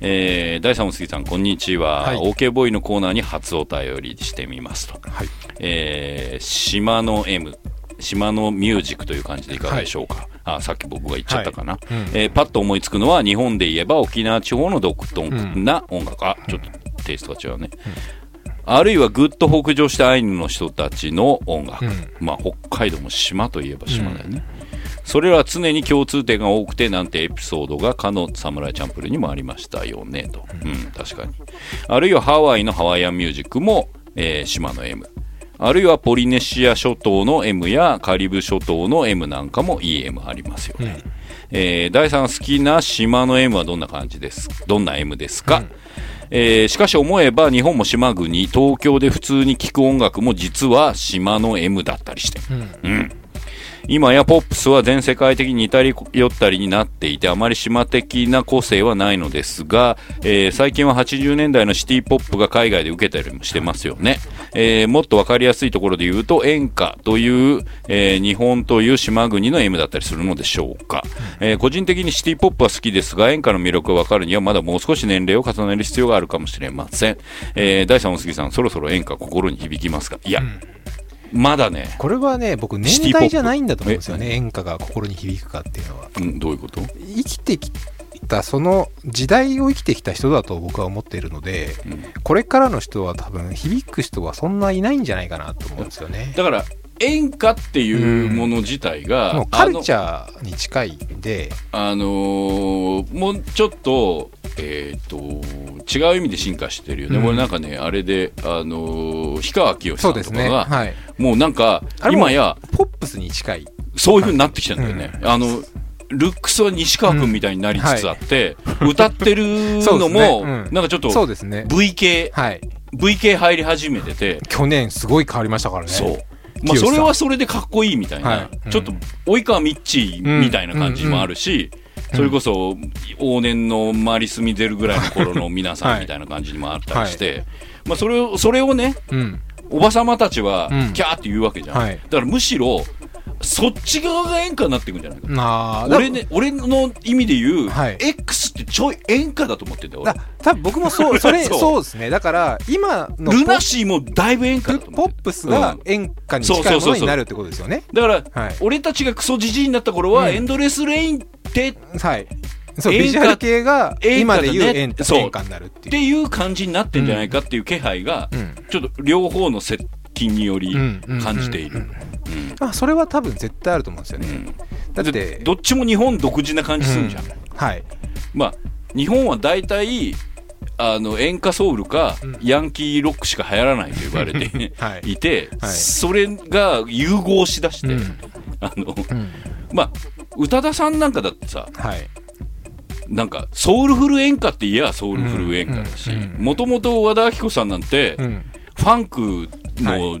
え杉さんこんにちは、はい。OK ボーイのコーナーに初お便りしてみますと、はい。えー、島の M 島のミュージックという感じでいかがでしょうか、あさっき僕が言っちゃったかな、はいうん。えーパッと思いつくのは日本で言えば沖縄地方の独特な音楽、あちょっとテイストが違うね、あるいはぐっと北上したアイヌの人たちの音楽、うん。まあ北海道も島といえば島だよね、それらは常に共通点が多くてなんてエピソードがかのサムライチャンプルーにもありましたよねと、うん、確かに。あるいはハワイのハワイアンミュージックも、えー島の M あるいはポリネシア諸島の M やカリブ諸島の M なんかもいい M ありますよね、えー第3好きな島の M はどんな感じですどんな M ですか、えーしかし思えば日本も島国東京で普通に聴く音楽も実は島の M だったりして、うん今やポップスは全世界的に似たり寄ったりになっていてあまり島的な個性はないのですが、えー最近は80年代のシティポップが海外で受けたりもしてますよね、えーもっとわかりやすいところで言うと演歌という、えー日本という島国の M だったりするのでしょうか、えー個人的にシティポップは好きですが演歌の魅力がわかるにはまだもう少し年齢を重ねる必要があるかもしれません、えー第3お杉さんそろそろ演歌心に響きますか？いや、まだね。これはね僕年代じゃないんだと思うんですよね。演歌が心に響くかっていうのは。うん、どういうこと？生きてきたその時代を生きてきた人だと僕は思っているので、うん。これからの人は多分響く人はそんないないんじゃないかなと思うんですよね。だから演歌っていうもの自体が、もうカルチャーに近いんで。あのーもうちょっとえっ、と違う意味で進化してるよね、うん。これなんかねあれであのー氷川きよしさんとかが、ね。はい。もうなんか今やポップスに近い。そういう風になってきてるんだよね、あのルックスは西川君みたいになりつつあって、歌ってるそうですのも、なんかちょっとそうですね。はい。V 系入り始めてて、去年すごい変わりましたからね。そう。まあ、それはそれでかっこいいみたいな、はい。うん。ちょっと及川ミッチーみたいな感じもあるし、それこそ往年のマリス・ミゼルぐらいの頃の皆さんみたいな感じにもあったりして、まあ、それをそれをねうん。おばさまたちはうん。キャーって言うわけじゃん、はい。だからむしろそっち側が演歌になっていくんじゃないか。なあ俺,、ね、俺の意味で言う、はい。X ってちょい演歌だと思ってんだよだ俺多分僕もそう (laughs) それそう。そうですね。だから今のルナシーもだいぶ演歌だと思ポップスがうん。演歌に近いものになるってことですよね。だから、はい。俺たちがクソじじいになった頃は、うん。エンドレスレインってはい。そう演歌ビジュアル系が今で言う演そう。演歌になるっていう。っていう感じになってんじゃないかっていう気配が、うん。ちょっと両方の接近によりうん。うん。感じている。うんうんあそれは多分絶対あると思うんですよね。うん。だってでどっちも日本独自な感じするじゃん。うんはい。まあ、日本は大体、あの演歌ソウルか、ヤンキーロックしか流行らないと言われて、(laughs) はい。い、て、はい。それが融合しだして、うん。あの、うん。まあ宇多田さんなんかだってさはい。なんかソウルフル演歌って言えばソウルフル演歌だしうん。うん。もともと和田アキ子さんなんて、うん。ファンクはの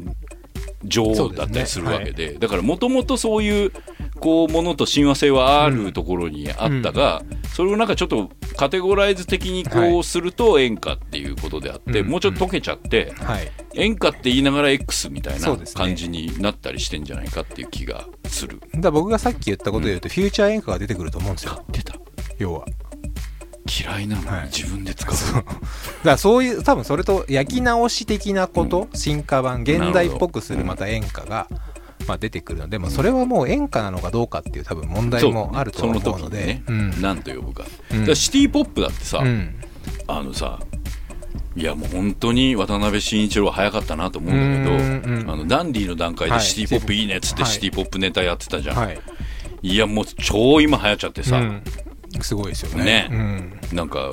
女王だったりするわけで、だからもともとそういうこうものと親和性はあるところにあったが、それをなんかちょっとカテゴライズ的にこはいうすると演歌っていうことであって、うんもうちょっと溶けちゃって、はい。演歌って言いながら X みたいな感じになったりしてんじゃないかっていう気がする。だから僕がさっき言ったことで言うと、フューチャー演歌が出てくると思うんです。よ出た要は嫌いなのにはい。自分で使う、(laughs) だからそういう多分それと焼き直し的なこと、進化版現代っぽくするまた演歌が、まあ、出てくるの。でもそれはもう演歌なのかどうかっていう多分問題もあるとその思うので。時にね、うん。何と呼ぶか,、からシティ・ポップだってさ、うん。あのさいやもう本当に渡辺慎一郎は早かったなと思うんだけど、うんうんあのダンディの段階ではい。シティ・ポップいいねっつってはい。シティ・ポップネタやってたじゃん、はい、い、やもう超今流行っちゃってさ、うんすごいですよね。ね。うん。なんか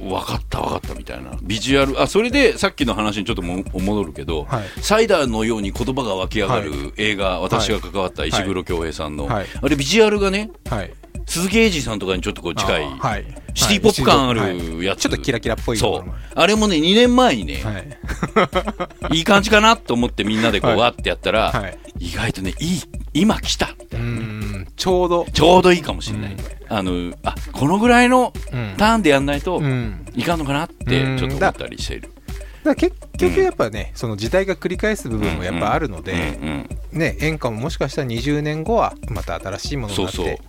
分かった分かったみたいな。ビジュアルあそれでさっきの話にちょっとも戻るけど、はい。サイダーのように言葉が湧き上がはる映画、私が関わった石黒恭平さんの、はい。あれビジュアルがねはい。鈴木英二さんとかにちょっとこう近い、シティポップ感あはいるやつ、ちょっとキラキラっぽいそう。あれもね2年前にね、はい。い、い感じかなと思ってみんなでこう、はい。わってやったら、はい。意外とねいい今来た。みたういな、ん。ちょうど。ちょうどいいかもしれない、うん。あのあこのぐらいのうん。ターンでやんないと、うん。いかんのかなってうん。ちょっと思ったりしている、だ結局やっぱね、その時代が繰り返す部分もやっぱあるので、うんうんね、演歌ももしかしたら20年後はまた新しいものになって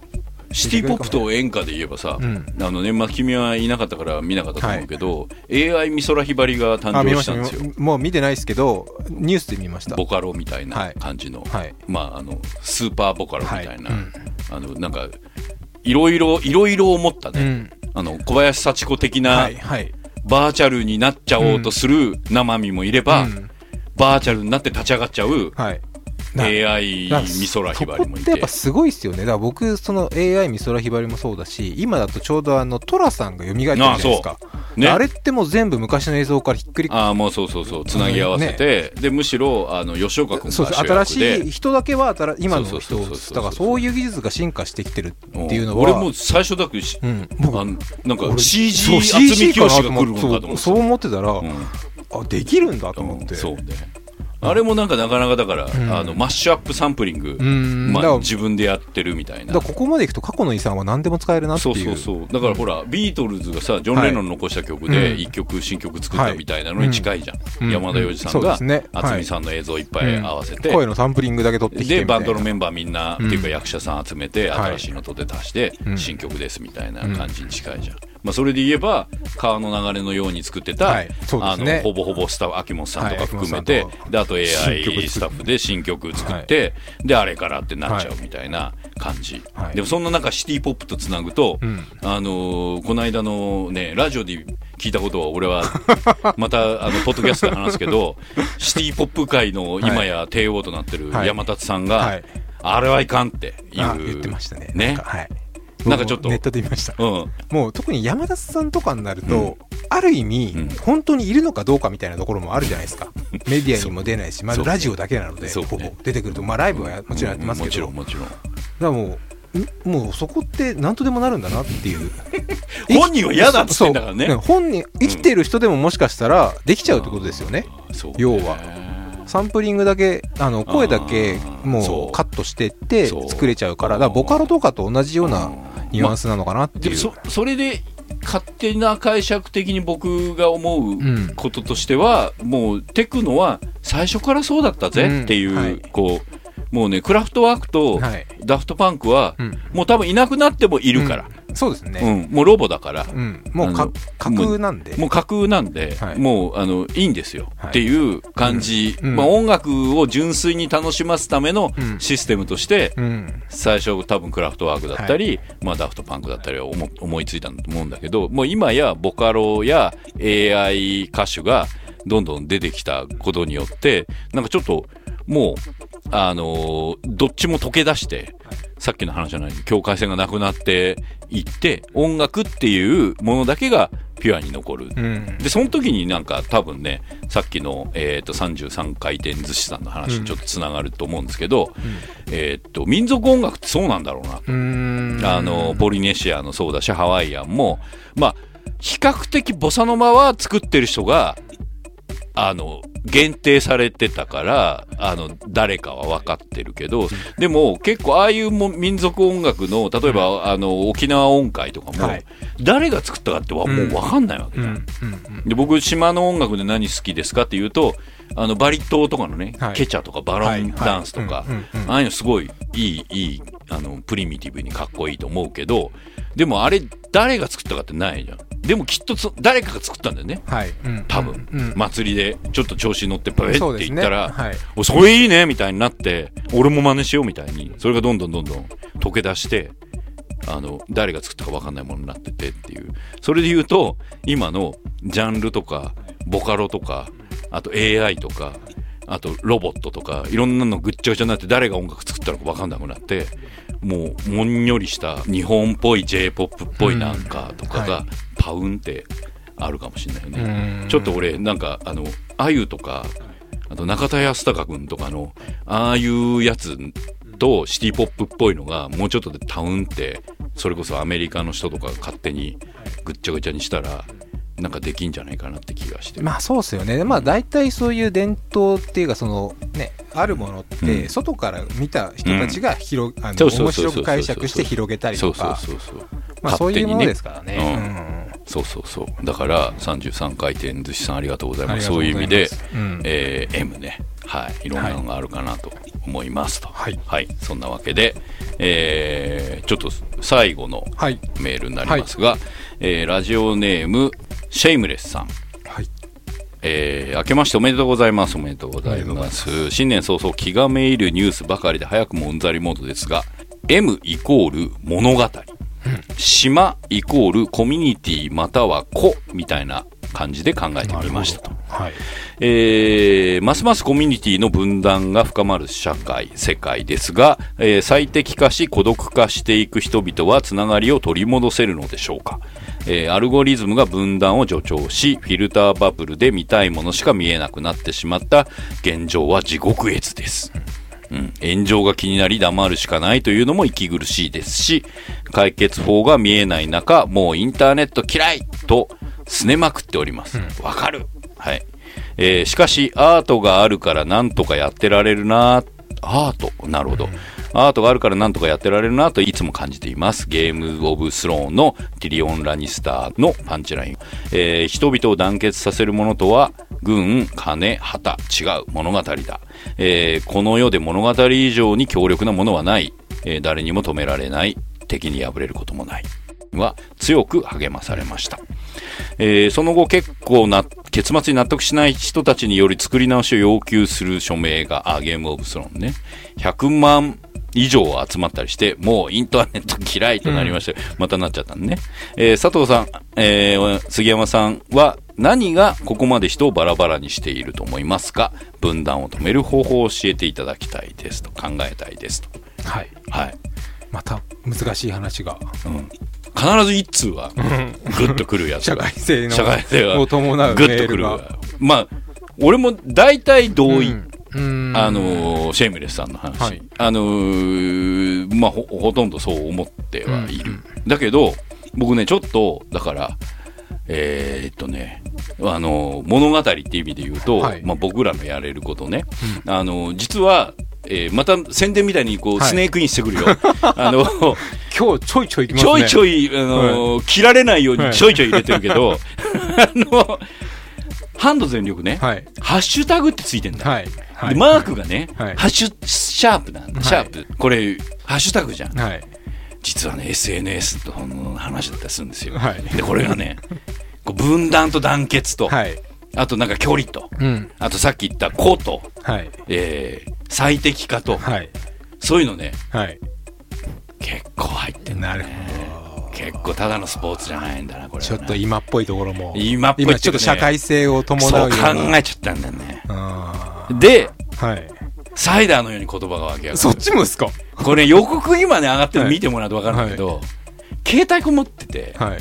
シティポップと演歌で言えばさ、うん。あの年末君はいなかったから見なかったと思うけど、AI 美空ひばりが誕生したんですよ。もう見てないですけどニュースで見ました。ボカロみたいな感じの、はい。まああのスーパーボカロみたいな、はい。うん。あのなんかいろいろいろいろ思ったね、うん。あの小林幸子的なはいはい。バーチャルになっちゃおうとする生身もいれば、うん。バーチャルになって立ち上がっちゃうはい。な AI 美空ひばりもいそこってやってぱすごいっすよね。だから僕その AI 美空ひばりもそうだし今だとちょうどあのトラさんが蘇ってるじゃないですか。ね。あれってもう全部昔の映像からひっくりああもうそうそうそう。つなぎ合わせて、でむしろあの吉岡君が主役で。新しい人だけは新今の人だからそういう技術が進化してきてるっていうのは。俺も最初だけし、うん。僕あのなんか俺 CG そう厚み教師が来るのかとそう思ってそう思ってたら、うん。あできるんだと思って、そうねあれもなんかなかなかだから、ん。あのマッシュアップサンプリング、まあ、んだから自分でやってるみたいな。ここまでいくと過去の遺産は何でも使えるなってそいう。うそうそう。だからほら、ビートルズがさジョン・レノンの残した曲で一曲新曲作ったみたいなのに近いじゃん、うん。山田洋次さんが渥美さんの映像いっぱい合わせて、声のサンプリングだけ取ってきてでバンドのメンバーみんな、うんっていうか役者さん集めてはい。新しいのとで足して、うん。新曲ですみたいな感じに近いじゃん、まあ、それで言えば川の流れのように作ってた、はいそうですあねのほぼほぼスタッフ秋元さんとかはい含めて、秋元さんとであと AI スタッフで新曲作って、であれからってなっちゃうみたいな感じ、はい。でもそんな中シティ・ポップとつなぐと、うん。あのーこの間のねラジオで聞いたことは俺は (laughs) またあのポッドキャストで話すけど (laughs) シティ・ポップ界の今や帝王となってるはい。山達さんが、はい。あれはいかんっていうあ言ってましたね。ね。はいなんかちょっと。ネットで見ました。うん。もう特に山田さんとかになると、ある意味、うん。本当にいるのかどうかみたいなところもあるじゃないですか。メディアにも出ないし、まあ、ラジオだけなので、ねほぼ出てくると、まあ、ライブはやもちろんやってますけど、もちろんもちろん。だからもう、んもうそこって何とでもなるんだなっていう。(laughs) 本人は嫌だっつってんだからね。本人、生きてる人でももしかしたらできちゃうってことですよね。ね。要は。サンプリングだけ、あの、声だけもうカットしてって作れちゃうから、だからボカロとかと同じようなニュアンスなのかなっていう。でもそそれで勝手な解釈的に僕が思うん。こととしては、もうテクノは最初からそうだったぜっていう、うん。はい。こうもうねクラフトワークとはい。ダフトパンクは、うん。もう多分いなくなってもいるから、うん。そうですうん。ね。もうロボだから、うん。もう架空なんで。もう架空なんで、はい。もうあのいいんですよ、はい。っていう感じ、まあ、音楽を純粋に楽しますためのうん。システムとして、うん。最初多分クラフトワークだったり、まあ、ダフトパンクだったりは思思いついたと思うんだけどもう今やボカロや AI 歌手がどんどん出てきたことによってなんかちょっともうあのーどっちも溶け出してさっきの話じゃない境界線がなくなっていって、音楽っていうものだけがピュアに残る。うん。で、その時になんか多分ね、さっきの、えっ、と、33回転寿司さんの話にちょっとつながると思うんですけど、えっ、と、民族音楽ってそうなんだろうな。あの、ポリネシアのそうだし、ハワイアンも、まあ、比較的ボサノバは作ってる人が、あの、限定されてたから、あの、誰かは分かってるけど、でも結構ああいうも民族音楽の、例えば、あの、沖縄音階とかも、はい。誰が作ったかってはもう分かんないわけじゃん。うん。うん。で僕、島の音楽で何好きですかっていうと、あの、バリ島とかのね、はい。ケチャとかバロンダンスとかああいうのすごいいい、いい、あの、プリミティブにかっこいいと思うけど、でもあれ、誰が作ったかってないじゃん。でもきっとそ誰かが作ったんだよね。はい。うん多分、うん。祭りでちょっと調子に乗ってパエって言ったら、はいおそれいいねみたいになって、俺も真似しようみたいに、それがどんどんどんどん溶け出して、あの、誰が作ったか分かんないものになっててっていう。それで言うと、今のジャンルとか、ボカロとか、あと AI とか、あとロボットとか、いろんなのぐっちゃぐちゃになって誰が音楽作ったのか分かんなくなって、もう、もんよりした日本っぽい J-POP っぽいなんかとかがパウンってあるかもしれないよね。うんちょっと俺、なんか、あの、あゆとか、あと中田康隆君とかの、ああいうやつとシティポップっぽいのが、もうちょっとでタウンって、それこそアメリカの人とかが勝手にぐっちゃぐちゃにしたら、なんかできんじゃないかなって気がして。まあそうですよね。まあ大体そういう伝統っていうか、そのね、あるものっうんて、外から見た人たちが広、あの面白く解釈して広げたりそうそうとか、そうそう。まあそういうものです勝からねね。そうそうそう。だから、33回転寿司さんありがとうございます。そうういう意味で、うんえー M ね。はい。いろんなのがあるかなと思いますと。はいはい。そんなわけで、えーちょっと最後のはい。メールになりますが、えーラジオネーム、シェイムレスさん。はい。えー明けましておめでとうございます。おめでとうございます。新年早々気がめいるニュースばかりで早くもうんざりモードですが、M イコール物語。島イコールコミュニティまたは子みたいな感じで考えてみましたと。はい。えーますますコミュニティの分断が深まる社会、世界ですが、えー最適化し孤独化していく人々はつながりを取り戻せるのでしょうか、えーアルゴリズムが分断を助長し、フィルターバブルで見たいものしか見えなくなってしまった現状は地獄絵図です。うん、炎上が気になり黙るしかないというのも息苦しいですし、解決法が見えない中、もうインターネット嫌いと拗ねまくっております。わ、かるはい。えーしかし、アートがあるからなんとかやってられるなアートなるほど。アートがあるからなんとかやってられるなといつも感じています。ゲームオブスローンのティリオン・ラニスターのパンチライン。えー人々を団結させるものとは、軍、金、旗、違う物語だ。えーこの世で物語以上に強力なものはない。えー誰にも止められない。敵に敗れることもない。は強く励まされました。えーその後結構な、結末に納得しない人たちにより作り直しを要求する署名が、あ、ゲームオブスローンね。100万以上集まったりして、もうインターネット嫌いとなりまして、またなっちゃったんでね。えー佐藤さん、えー杉山さんは何がここまで人をバラバラにしていると思いますか？分断を止める方法を教えていただきたいですと、考えたいですと。はい。はい。また難しい話が。うん。必ず一通は、グッとくるやつ社が。会性の社会性がを伴うグメールッとくる。まあ、俺も大体同意。うんあのーシェイムレスさんの話。はいあのーまあほ、ほとんどそう思ってはいる。だけど、僕ね、ちょっと、だから、えーっとね、あのー物語っていう意味で言うと、はいまあ、僕らのやれることね、あのー実は、えーまた宣伝みたいにこう、はいスネークインしてくるよ。(laughs) あの、今日ちょいちょい行きますちね。ょいちょい、あのー切られないようにちょいちょい入れてるけど、(laughs) あの、ハンド全力ね、はい。ハッシュタグってついてんだ。はい。はい。でマークがね、はいハッシュ、シャープなんだ。はいシャープ。これ、ハッシュタグじゃん。はい。実はね、SNS の話だったりするんですよ。はいで、これがね、こう分断と団結と、はい。あとなんか距離と、うん。あとさっき言った個と、はい。えー、最適化と、はい。そういうのね、はい。結構入ってんだなるね。ほ結構ただのスポーツじゃないんだな、これはね、ど。ちょっと今っぽいところも。今っぽいちょっと社会性を伴うそうような。考えちゃったんだよね。あで、ーはい。サイダーのように言葉が湧き上がるそっちもですか？これ予告今ね上がってる見てもらうと分かるんだけど、携帯こもっててはい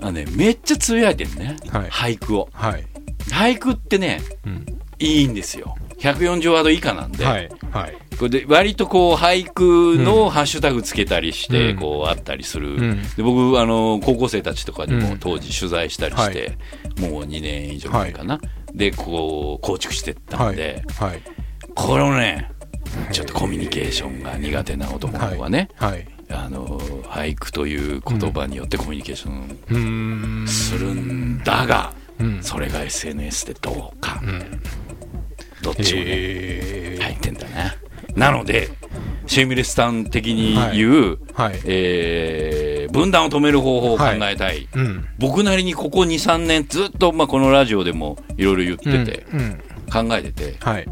あの、ね、めっちゃつぶやいてるね、はい俳句をはい俳句ってねうんいいんですよ140ワード以下なんで、はいはい。これで割とこう俳句のハッシュタグつけたりしてうん。こうあったりする、うん。で僕あの高校生たちとかにうん。も当時取材したりして、もう2年以上前かな、でこう構築してったんで、はい。これをねちょっとコミュニケーションが苦手な男の子がね、はい。あの俳句という言葉によってコミュニケーションするんだが、うん。それが SNS でどうか、うんどっちもね、へ入ってんだな。なので、シェイミレスさん的に言う、はい。えー分断を止める方法を考えたい。うん。僕なりにここ2、3年ずっと、まあ、このラジオでもいろいろ言ってて、うん。うん。考えてて、はい。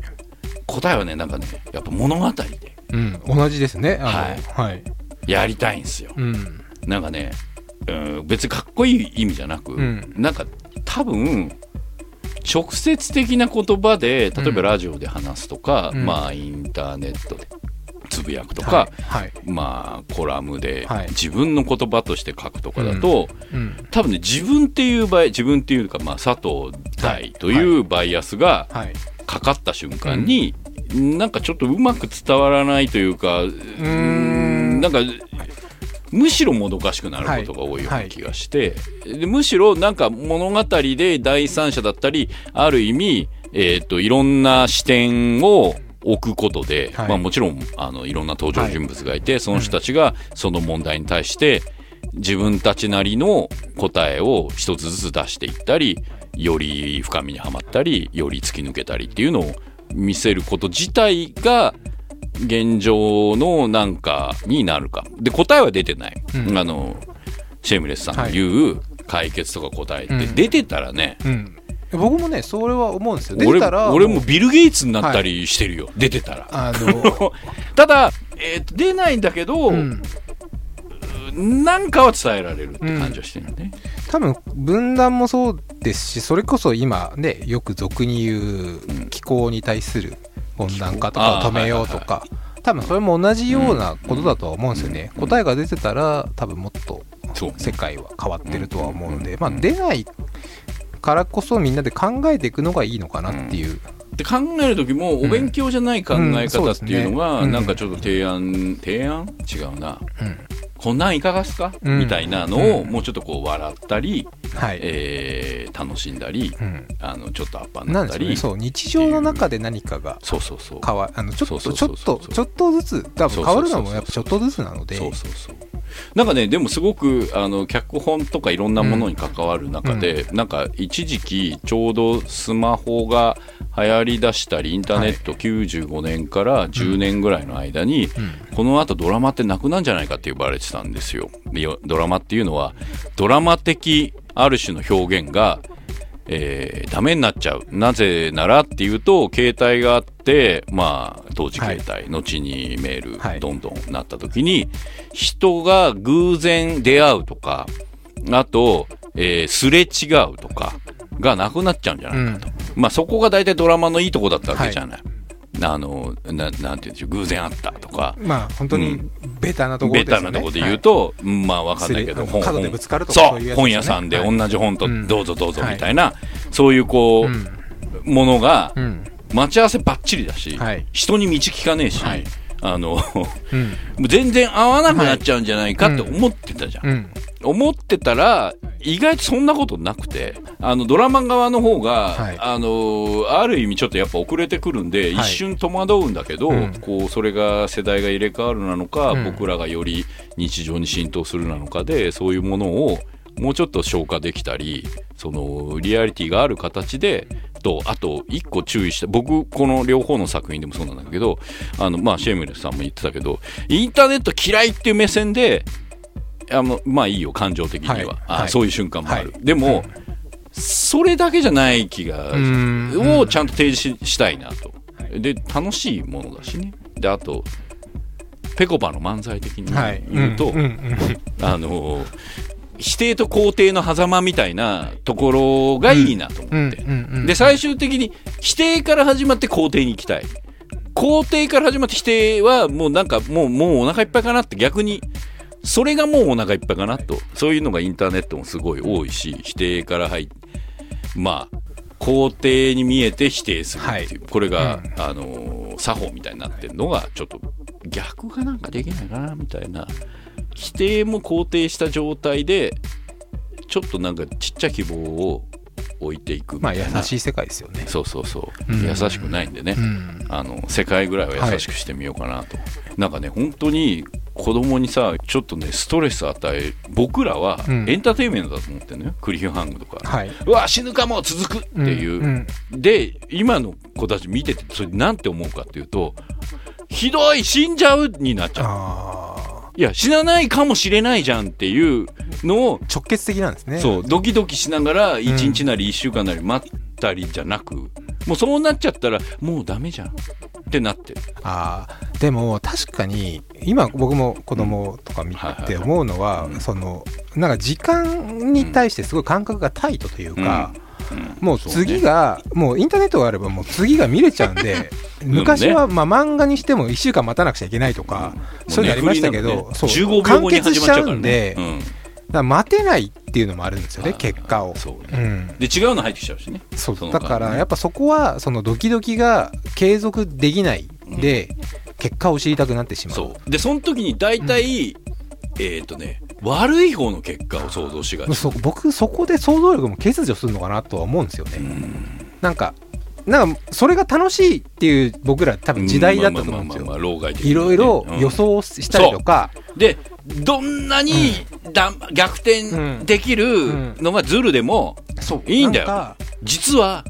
答えはね、なんかね、やっぱ物語で。うん。同じですね。はい。やりたいんですよ。うん。なんかね、うん、別にかっこいい意味じゃなく、うん。なんか多分、直接的な言葉で、例えばラジオで話すとか、うん。まあインターネットでつぶやくとか、はい。はい。まあコラムではい。自分の言葉として書くとかだと、うん。多分ね自分っていう場合自分っていうか、まあ、佐藤大というバイアスがはい。かかった瞬間に、なんかちょっとうまく伝わらないというかうーん。なんかむしろもどかしくなることが多いような気がして、でむしろなんか物語で第三者だったりある意味、えー、といろんな視点を置くことで、はい。まあ、もちろんあのいろんな登場人物がいて、その人たちがその問題に対して自分たちなりの答えを一つずつ出していったりより深みにはまったりより突き抜けたりっていうのを見せること自体が現状のなんかになるか。で答えは出てない、うん。あのシェイムレスさんの言う解決とか答えって。うん。出てたらね、うん。僕もねそれは思うんですよ。出俺たら俺もビル・ゲイツになったりしてるよ、出てたら。あの (laughs) ただ、えーと出ないんだけど、うん。なんかは伝えられるって感じはしてるね、多分分断もそうですしそれこそ今ねよく俗に言う気候に対する温暖化とかを止めようとあーか多分それも同じようなことだとは思うんですよね、答えが出てたら多分もっと世界は変わってるとは思うので、まあ出ないからこそみんなで考えていくのがいいのかなっていう、で考える時もお勉強じゃない考え方っていうのが、なんかちょっと提案提案？違うな。うんこんなんいかがっすか、うん。みたいなのをうんもうちょっとこう笑ったり、はい、えー楽しんだり、うん、あのちょっとアッパーになったり。ね。そう日常の中で何かがそうそうそう。変わあのちょっとちょっとちょっとずつ多分変わるのもやっぱちょっとずつなので。そうそうそう。なんかねでもすごくあの脚本とかいろんなものに関わる中で、なんか一時期ちょうどスマホが流行りだしたりインターネット95年から10年ぐらいの間に、この後ドラマってなくなんじゃないかって呼ばれてたんですよでよドラマっていうのはドラマ的ある種の表現がえーダメになっちゃう。なぜならっていうと、携帯があって、まあ、当時携帯、後にメール、はいどんどんなった時に、人が偶然出会うとか、あと、えーすれ違うとか、がなくなっちゃうんじゃないかと。まあ、そこが大体ドラマのいいとこだったわけじゃない。あの、ななんて言うんでしょう、偶然あったとか、まあ本当にうん。ベタなところベでね。タなところで言うと、うんまあわかんないけど、すれあの角でぶつかるとかね。本屋さんではい。同じ本とうん。どうぞどうぞはいみたいな、そういうこう、うん。ものがうん。待ち合わせばっちりだし、はい。人に道聞かねえし、はいあのうん。もう全然合わなくなっちゃうんじゃないかって思ってたじゃん、うん。思ってたら意外とそんなことなくてあのドラマ側の方が、はい。あのある意味ちょっとやっぱ遅れてくるんで、はい。一瞬戸惑うんだけど、うん。こうそれが世代が入れ替わるなのか、うん。僕らがより日常に浸透するなのかでそういうものをもうちょっと消化できたりそのリアリティがある形でとあと一個注意して僕この両方の作品でもそうなんだけどあの、まあ、シェイムレスさんも言ってたけどインターネット嫌いっていう目線であのまあいいよ感情的には、はい。あはい。そういう瞬間もある、はい。でも、それだけじゃない気がうん。をちゃんと提示ししたいなと、で楽しいものだしね。であとぺこぱの漫才的にはい。言うと、あの否定と肯定の狭間みたいなところがいいなと思って、うんうんうんで最終的に否定から始まって肯定に行きたい。肯定から始まって否定はもうなんかもうもうお腹いっぱいかなって逆に。それがもうお腹いっぱいかなと。そういうのがインターネットもすごい多いし否定から入ってまあ肯定に見えて否定するっていう、これが、あのー作法みたいになってるのがちょっと逆がなんかできないかなみたいな否定も肯定した状態でちょっとなんかちっちゃい希望を置いていくみまあ優しい世界ですよね。そうそうそう、うん。優しくないんでね、うん。あの世界ぐらいは優しくしてみようかなと、なんかね本当に子供にさちょっとねストレス与え僕らはうん。エンターテインメントだと思ってるのよ、クリフハングとか、はい。うわ死ぬかも続くっていう、ん。ん。で今の子たち見ててそれなんて思うかっていうとひどい死んじゃうになっちゃういや死なないかもしれないじゃんっていうのを直結的なんですね。そうドキドキしながら1日なり1週間なり待ったりじゃなく、もうそうなっちゃったらもうダメじゃんってなって。るああでも確かに今僕も子供とか見て思うのはうんそのなんか時間に対してすごい感覚がタイトというか、もう次がもうインターネットがあればもう次が見れちゃうんで (laughs) (laughs) 昔はまあ漫画にしても1週間待たなくちゃいけないとか、そういうのありましたけど、そう15秒完結しちゃ始まっちゃうんで、待てないっていうのもあるんですよね結果を。そうね。うん。で違うの入ってきちゃうしね。そうだからやっぱそこはそのドキドキが継続できないで、結果を知りたくなってしまう。でその時に大体、えっ、とね悪い方の結果を想像しがち。そ僕そこで想像力も欠如するのかなとは思うんですよね、なんかなんかそれが楽しいっていう僕ら多分時代だったと思うんですよ。いろいろうん。予想したりとか、でどんなにだ、逆転できるのがズルでも、そう。いいんだよ。実は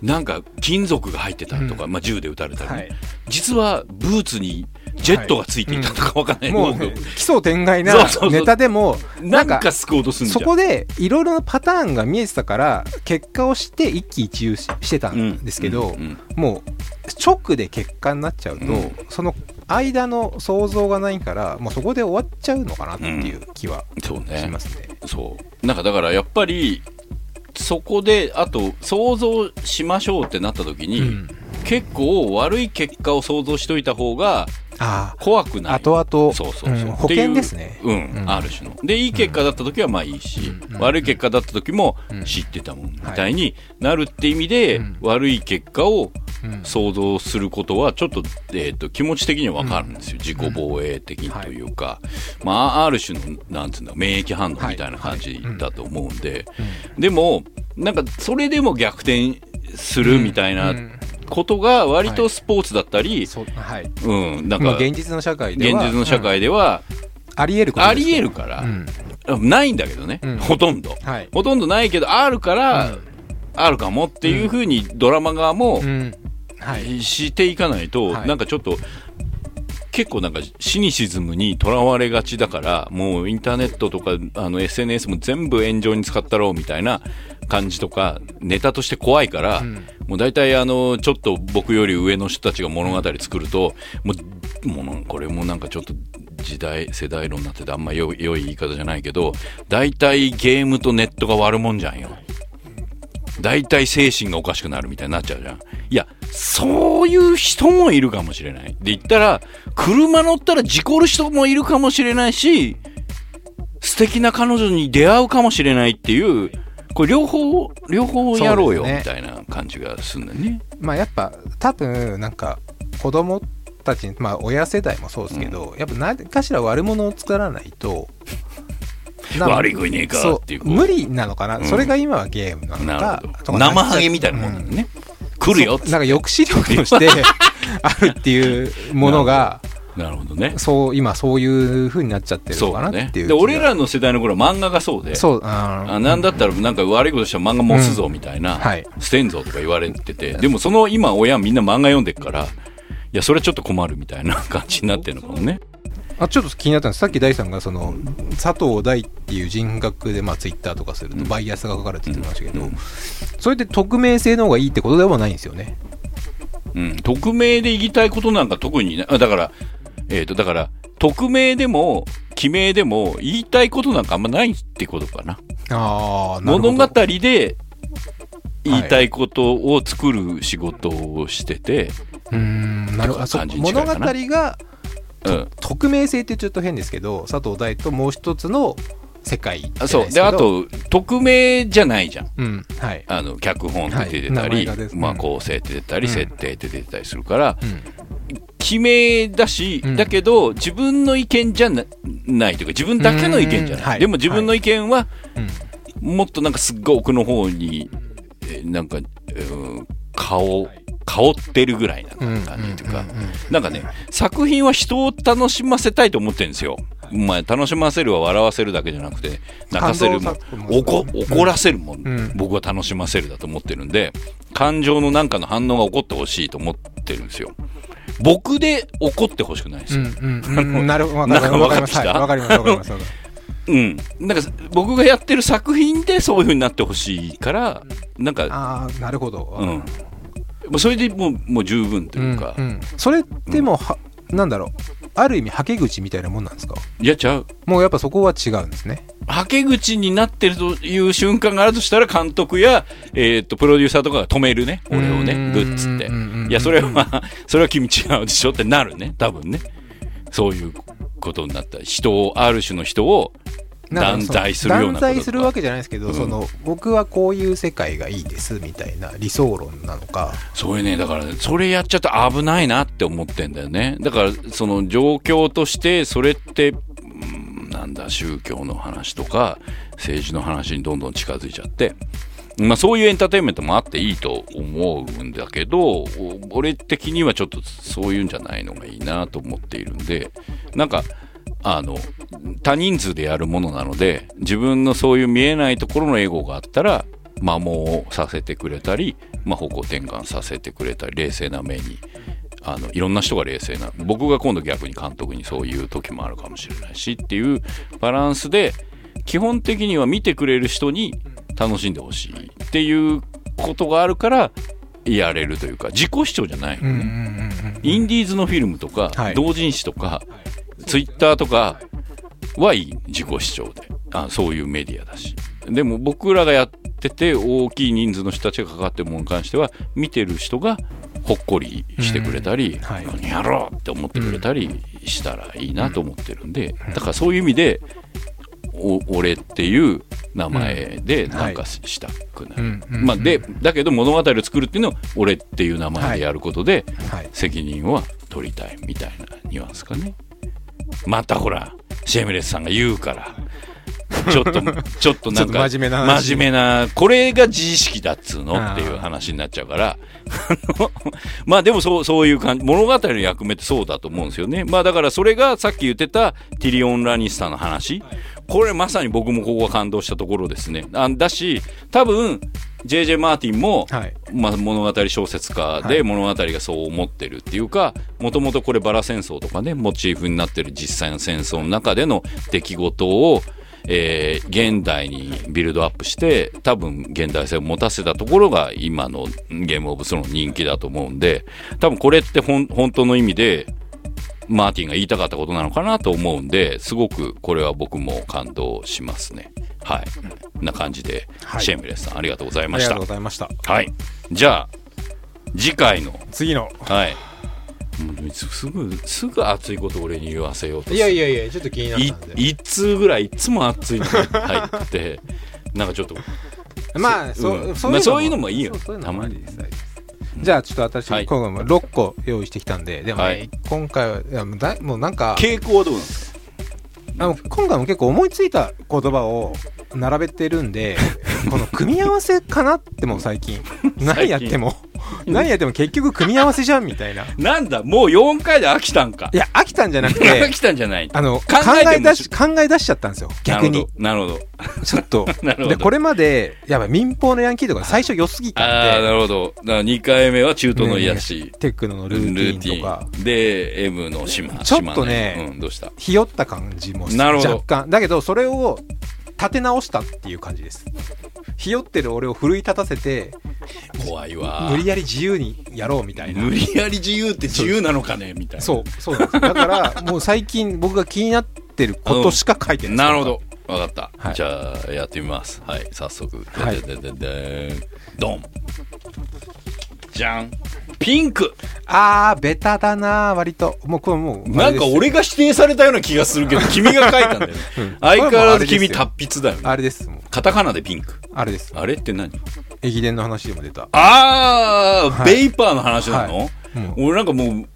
なんか金属が入ってたとか、まあ、銃で撃たれたりね、はい。実はブーツにジェットがついていたとかわかんない、もうもう奇想天外なネタでもなんか救おうとするそこでいろいろなパターンが見えてたから結果をして一喜一憂ししてたんですけど、うんうんもう直で結果になっちゃうと、うん。その間の想像がないからもうそこで終わっちゃうのかなっていう気はしますね。そう。なんかだからやっぱりそこであと想像しましょうってなった時に、うん結構悪い結果を想像しといた方があ怖くない。あ後々そうそうそう、うん保険ですね。っていううん、うん。ある種の。でいい結果だった時はまあいいし、うん。悪い結果だった時もうん。知ってたもんみたいになるって意味で、うん。悪い結果をうん。想像することはちょっと,、えー、と気持ち的には分かるんですよ、自己防衛的にというか、まあある種のなんつうんだ免疫反応みたいな感じだと思うんで、でもなんかそれでも逆転するみたいなうんことが割とスポーツだったり、はい。うん、なんかまあ現実の社会で現は実の社会ではうん。あり得るありです得るからう、ん。ないんだけどね、うん。ほとんど。はい。ほとんどないけど、あるから、うん。あるかもっていうふうにドラマ側もうん。はい。していかないと、はい。なんかちょっと、結構なんかシニシズムにとらわれがちだから、もうインターネットとかあの SNS も全部炎上に使ったろうみたいな感じとか、ネタとして怖いから、うんもう大体あの、ちょっと僕より上の人たちが物語作ると、もう、もうこれもなんかちょっと時代、世代論になっててあんま良い良い言い方じゃないけど、大体ゲームとネットが悪もんじゃんよ。大体精神がおかしくなるみたいになっちゃうじゃん。いや、そういう人もいるかもしれない。で言ったら、車乗ったら事故る人もいるかもしれないし、素敵な彼女に出会うかもしれないっていう、これ両方、両方やろうよ、みたいな感じがするんだよね。まあやっぱ多分なんか子供たちまあ親世代もそうですけど、やっぱ何かしら悪者を作らないと悪い子いねえかっていう。無理なのかな、うん。それが今はゲームなのなかるほど。とか生ハゲみたいなもんなんだね。来るよなんか抑止力として (laughs) あるっていうものがなるほど。ね。そう今そういう風になっちゃってる。のかなっていうで、俺らの世代の頃は漫画がそうで、そう。ああなんだったらなんか悪いことしたら漫画持つぞみたいな、うん。はい。捨てんぞとか言われてて、でもその今親みんな漫画読んでっから、いや、それはちょっと困るみたいな感じになってるのかもね。あちょっと気になったんですさっき大さんがその佐藤大っていう人格でまあツイッターとかするとバイアスがかかるって言ってましたけど、それって匿名性の方がいいってことではないんですよね。うん。匿名で言いたいことなんか特にね、あだから、えっ、と、だから、匿名でも、記名でも言いたいことなんかあんまないってことかな。ああな物語で言いたいことを作る仕事をしてて、うーんなるほど。物語がうん。匿名性ってちょっと変ですけど佐藤大ともう一つの世界そう。であと匿名じゃないじゃん。うんはい。あの脚本って出てたり、が出てうんまあ、構成って出てたり、うん。設定って出てたりするからうん。記名だし、うん。だけど自分の意見じゃなないというか自分だけの意見じゃない、うん。はい。でも自分の意見はうん。もっとなんかすっごい奥の方にえーなんか、うん、顔香ってるぐらいな感じというか、なんかね、作品は人を楽しませたいと思ってるんですよ。まあ、楽しませるは笑わせるだけじゃなくて、泣かせるも怒怒らせるもん、ん僕は楽しませるだと思ってるんで、感情のなんかの反応が起こってほしいと思ってるんですよ。僕で怒ってほしくないですよ。(laughs) なるほどなんかりますわかりますわかはいわかりますわかりますわかりますうん。なんか、僕がやってる作品でそういう風になってほしいから、なんか、ああなるほどうん。もうそれでもう、もう十分というか、うんうん。それってもうはなんだろう。ある意味はけ口みたいなもんなんですか？いやちゃう。もうやっぱそこは違うんですね。はけ口になってるという瞬間があるとしたら、監督や、えっ、と、プロデューサーとかが止めるね、俺をね、うんグッつって。うんうんうん。いや、それは、(laughs) それは君違うでしょってなるね、多分ね。そういうことになった。ら、人を、ある種の人を断罪するような断罪するわけじゃないですけど、うん。その僕はこういう世界がいいですみたいな理想論なのか。そういうね、だから、それやっちゃうと危ないなって思ってんだよね。だから、その状況として、それって、うんなんだ、宗教の話とか、政治の話にどんどん近づいちゃって、まあそういうエンターテインメントもあっていいと思うんだけど、お俺的にはちょっとそういうんじゃないのがいいなと思っているんで、なんか、あの、多人数でやるものなので、自分のそういう見えないところのエゴがあったら、摩耗させてくれたり、まあ、方向転換させてくれたり、冷静な目に、あの、いろんな人が冷静な、僕が今度逆に監督にそういう時もあるかもしれないしっていうバランスで、基本的には見てくれる人に楽しんでほしいっていうことがあるから、やれるというか、自己主張じゃないのね。インディーズのフィルムとか、はい。同人誌とか、ツイッターとかはいい、自己主張で。あそういうメディアだし。でも僕らがやってて、大きい人数の人たちが関わってるものに関しては、見てる人がほっこりしてくれたり、うん。はい。何やろうって思ってくれたりしたらいいなと思ってるんで、だからそういう意味で、お俺っていう名前でなんかしたくなる。うん。うん。まあ、で、だけど物語を作るっていうのは俺っていう名前でやることで、はい。責任は取りたいみたいなニュアンスかね。またほら、シェームレスさんが言うから。ちょっと、ちょっとなんか、(laughs) 真面目な話真面目な、これが自意識だっつうの？っていう話になっちゃうから、(laughs) まあでもそう、そういう感じ、物語の役目ってそうだと思うんですよね。まあだからそれがさっき言ってたティリオン・ラニスターの話、これまさに僕もここが感動したところですね。あだし、多分、JJ マーティンも、はい。まあ、物語小説家はい。で物語がそう思ってるっていうか、もともとこれバラ戦争とかね、モチーフになってる実際の戦争の中での出来事を、えー現代にビルドアップして、多分現代性を持たせたところが今のゲームオブスローンの人気だと思うんで、多分これって本当の意味で、マーティンが言いたかったことなのかなと思うんで、すごくこれは僕も感動しますね。はい。な感じで、はい。シェームレスさんありがとうございました。ありがとう。ございました。はい。じゃあ、次回の、次の。はい。すぐ、すぐ熱いこと俺に言わせようといやいやいやちょっと気になっいたんで。一通ぐらいいつも熱いのが入ってて、(laughs) なんかちょっと、まあ、そうそういうのもいいよ。たまにじゃあちょっと私、はい。今回も6個用意してきたんででもね、はい。今回はいやもうだもうなんか傾向はどうなんですか？あの今回も結構思いついた言葉を並べてるんで (laughs) この組み合わせかなってもう最近。何やっても (laughs) 何やっても結局組み合わせじゃんみたいないなんだ、もう4回で飽きたんか。や飽きたんじゃなく飽てきたんじゃないあの考考え出し考え出しちゃったんですよ逆になるほど。ちょっと (laughs) なるほどでこれまでやっぱ民放のヤンキーとか最初良すぎど。ああ、たんでなるほど。だから2回目は中東の癒し。テクノのルーティンとかで、M の島。ちょっとねうん、どうした？ひよった感じもなるほど若干だけどそれを立て直したっていう感じですひよってる俺を奮い立たせて怖いわ。無理やり自由にやろうみたいな無理やり自由って自由なのかね？みたいな。そうそうなんですだからもう最近僕が気になってることしか書いてないなるほど。わかった。はいじゃあ、やってみます。はい、早速。はいでででででドン。じゃんピンク。あーベタだな割と。もうこれもうなんか俺が指定されたような気がするけど (laughs) 君が書いたんだよね。相変わらず君達筆だよね。あれです。カタカナでピンク。あれです。あれって何？駅伝の話でも出た。あー、はい。ベイパーの話なの、もう俺なんかもう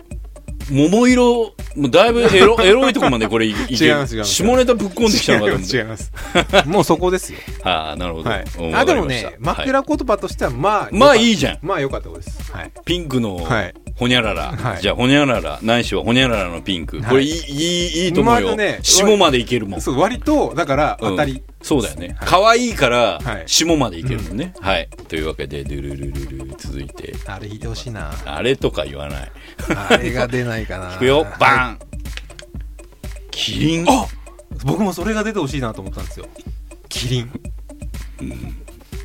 桃色もうだいぶエロ (laughs) エロいとこまでこれいいけ違います違います。下ネタぶっ込んできたのかと思って。(laughs) 違います違います。もうそこですよ。(laughs) ああなるほど、はい。うんあでもわかりましたね枕言葉としてはまあまあいいいじゃん。まあ良かったです。はい。ピンクのはい。ほにゃらら、はい。じゃあほにゃららないしはほにゃららのピンク、はい。これいいいいいいと思うよ、まだね下までいけるもん。そう割とだからうん。当たり。そうだよね。はい。可愛いからはい。下までいけるもんね、はい。というわけでドゥルルルル続いて。あれ引いてほしいな。あれとか言わない。あれが出ないかな。いくよ。バン。キリン。あ！僕もそれが出てほしいなと思ったんですよ。キリン。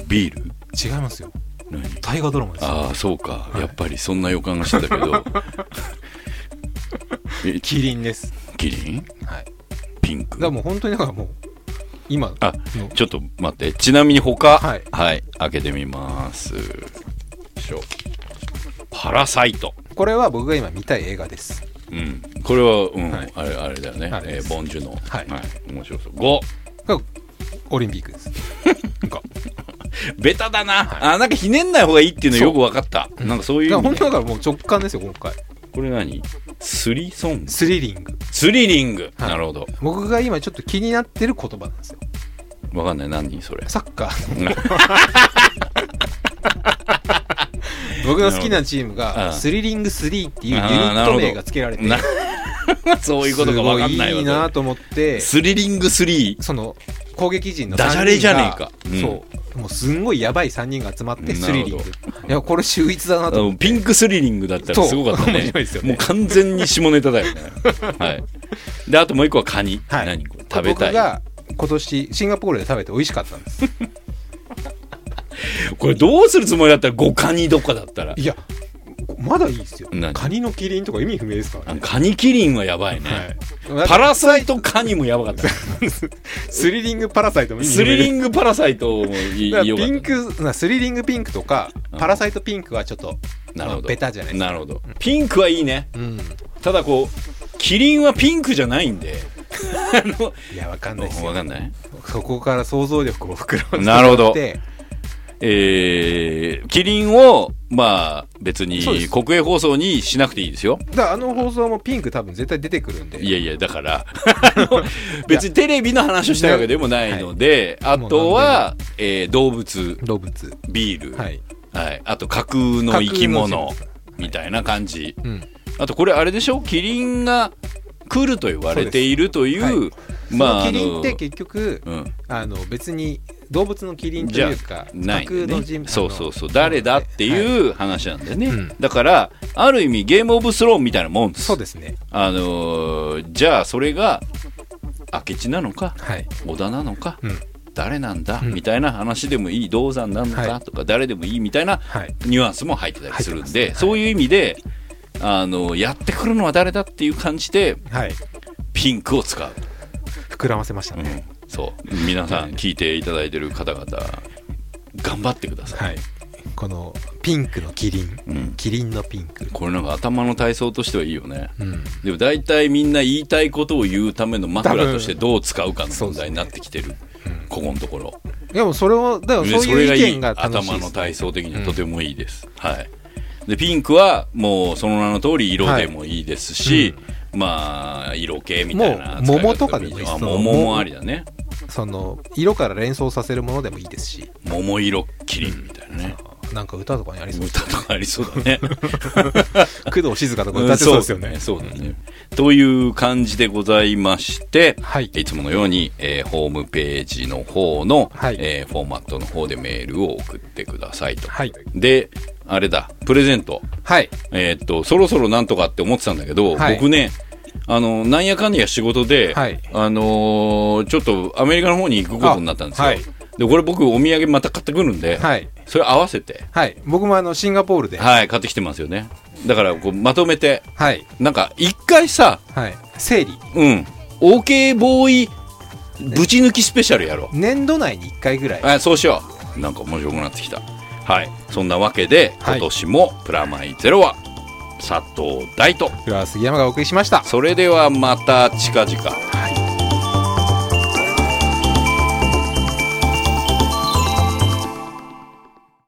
ビール？違いますよ。何？大河ドラマですよ。ああそうか、やっぱりそんな予感がしてたけど。(laughs) えキリンです。キリン？はい。ピンク。だもう本当にだからもう今あの。ちょっと待って。ちなみに他はい。はい、開けてみます。しょ。パラサイトこれは僕が今見たい映画です。うん。これは、うん。はい。あれあれだよね。えーボンジュのはい。面白そう。5がオリンピックです。(laughs) なんか。ベタだな、あなんかひねんない方がいいっていうのよく分かった。なんかそういう。意味、だから本ね、当だからもう直感ですよ今回これ何？スリソング？スリリング。スリリング、はい。なるほど。僕が今ちょっと気になってる言葉なんですよ分かんない。何それ。サッカー。の (laughs) 僕の好きなチームうんがスリリング3っていうユニット名が付けられて。な (laughs) そういうことが分かんないわいいなと思って。スリリング3その攻撃陣のダジャレじゃねえか。うん。そう。もうすんごいやばい3人が集まってスリリング。いやこれ秀逸だなとピンクスリリングだったらすごかったね。(laughs) ね。もう完全に下ネタだよね。はい。であともう一個はカニ、はい。何これ食べたい。僕が今年シンガポールで食べて美味しかったんです。(laughs) これどうするつもりだったら5カニとかだったら。いやまだいいですよ。何？カニのキリンとか意味不明ですからね。あカニキリンはやばいね、はい、パラサイトカニもやばかった。スリリングパラサイトも意味不明スリリングパラサイトもいだからよピンクなスリリングピンクとかうん。パラサイトピンクはちょっとなるほど。ベタじゃないですか。なるほど。ピンクはいいね。うん。ただこうキリンはピンクじゃないんであのいやわかんないですよ。わかんない？そこから想像力を膨らませてなるほど。えー、キリンをまあ別に国営放送にしなくていいですよ。だからあの放送もピンク多分絶対出てくるんで。いやいや、だから、(laughs) 別にテレビの話をしたいわけでもないので、あとは、えー動物、動物。ビール、ははい、いあと架空の生き物。みたいな感じ。うん。あとこれあれでしょ？キリンが来ると言われているという、そうでまあ、キリンって結局うん、あの別に動物のキリンとじゃいうかないね。そうそうそう。誰だってはい。いう話なんだよね。うん。だから、ある意味ゲームオブスローンみたいなもんです。そうですね。あのーじゃあそれが明智なのかはい。織田なのか、うん。誰なんだ、うん。みたいな話でもいい銅山なのか、はい。とか誰でもいいみたいなはい。ニュアンスも入ってたりするんで、入ってます。そういう意味であのやってくるのは誰だっていう感じではい。ピンクを使う、膨らませましたうん。ね、そう。皆さん聞いていただいてる方々頑張ってください、はい。このピンクのキリン、うん。キリンのピンク。これなんか頭の体操としてはいいよね。うん。でも大体みんな言いたいことを言うための枕としてどう使うかの問題になってきてる、ここのところ。でもそれをだからでそうそれがいう意見が楽しいです、頭の体操的にはとてもいいです、はいでピンクはもうその名の通り色でもいいですし、まあ色系みたいなもう桃とかでもいいです。あ桃もありだね。その色から連想させるものでもいいですし。桃色キリンみたいなね、なんか歌とかにありそう。歌とかありそうだね。(laughs) 工藤静香とか歌ってそうですよね、そうだね。そうだね。という感じでございまして、はい。いつものように、えーホームページの方の、はい。えーフォーマットの方でメールを送ってくださいと。はい。で、あれだ、プレゼント。はい。えーっと、そろそろなんとかって思ってたんだけど、はい。僕ね、あの、なんやかんや仕事で、はい。あのーちょっとアメリカの方に行くことになったんですよ。あはい。で、これ僕お土産また買ってくるんで、はい。それ合わせて、はい。僕もあのシンガポールで。ははい、買ってきてますよね。だから、こう、まとめて、い。なんか、一回さ、はい。整理。うん、OK ボーイ、ぶち抜きスペシャルやろう。年度内に1回ぐらい。あそうしよう。なんか面白くなってきた。はい。そんなわけではい。今年もプラマイゼロは佐藤大と。杉山がお送りしました。それではまた近々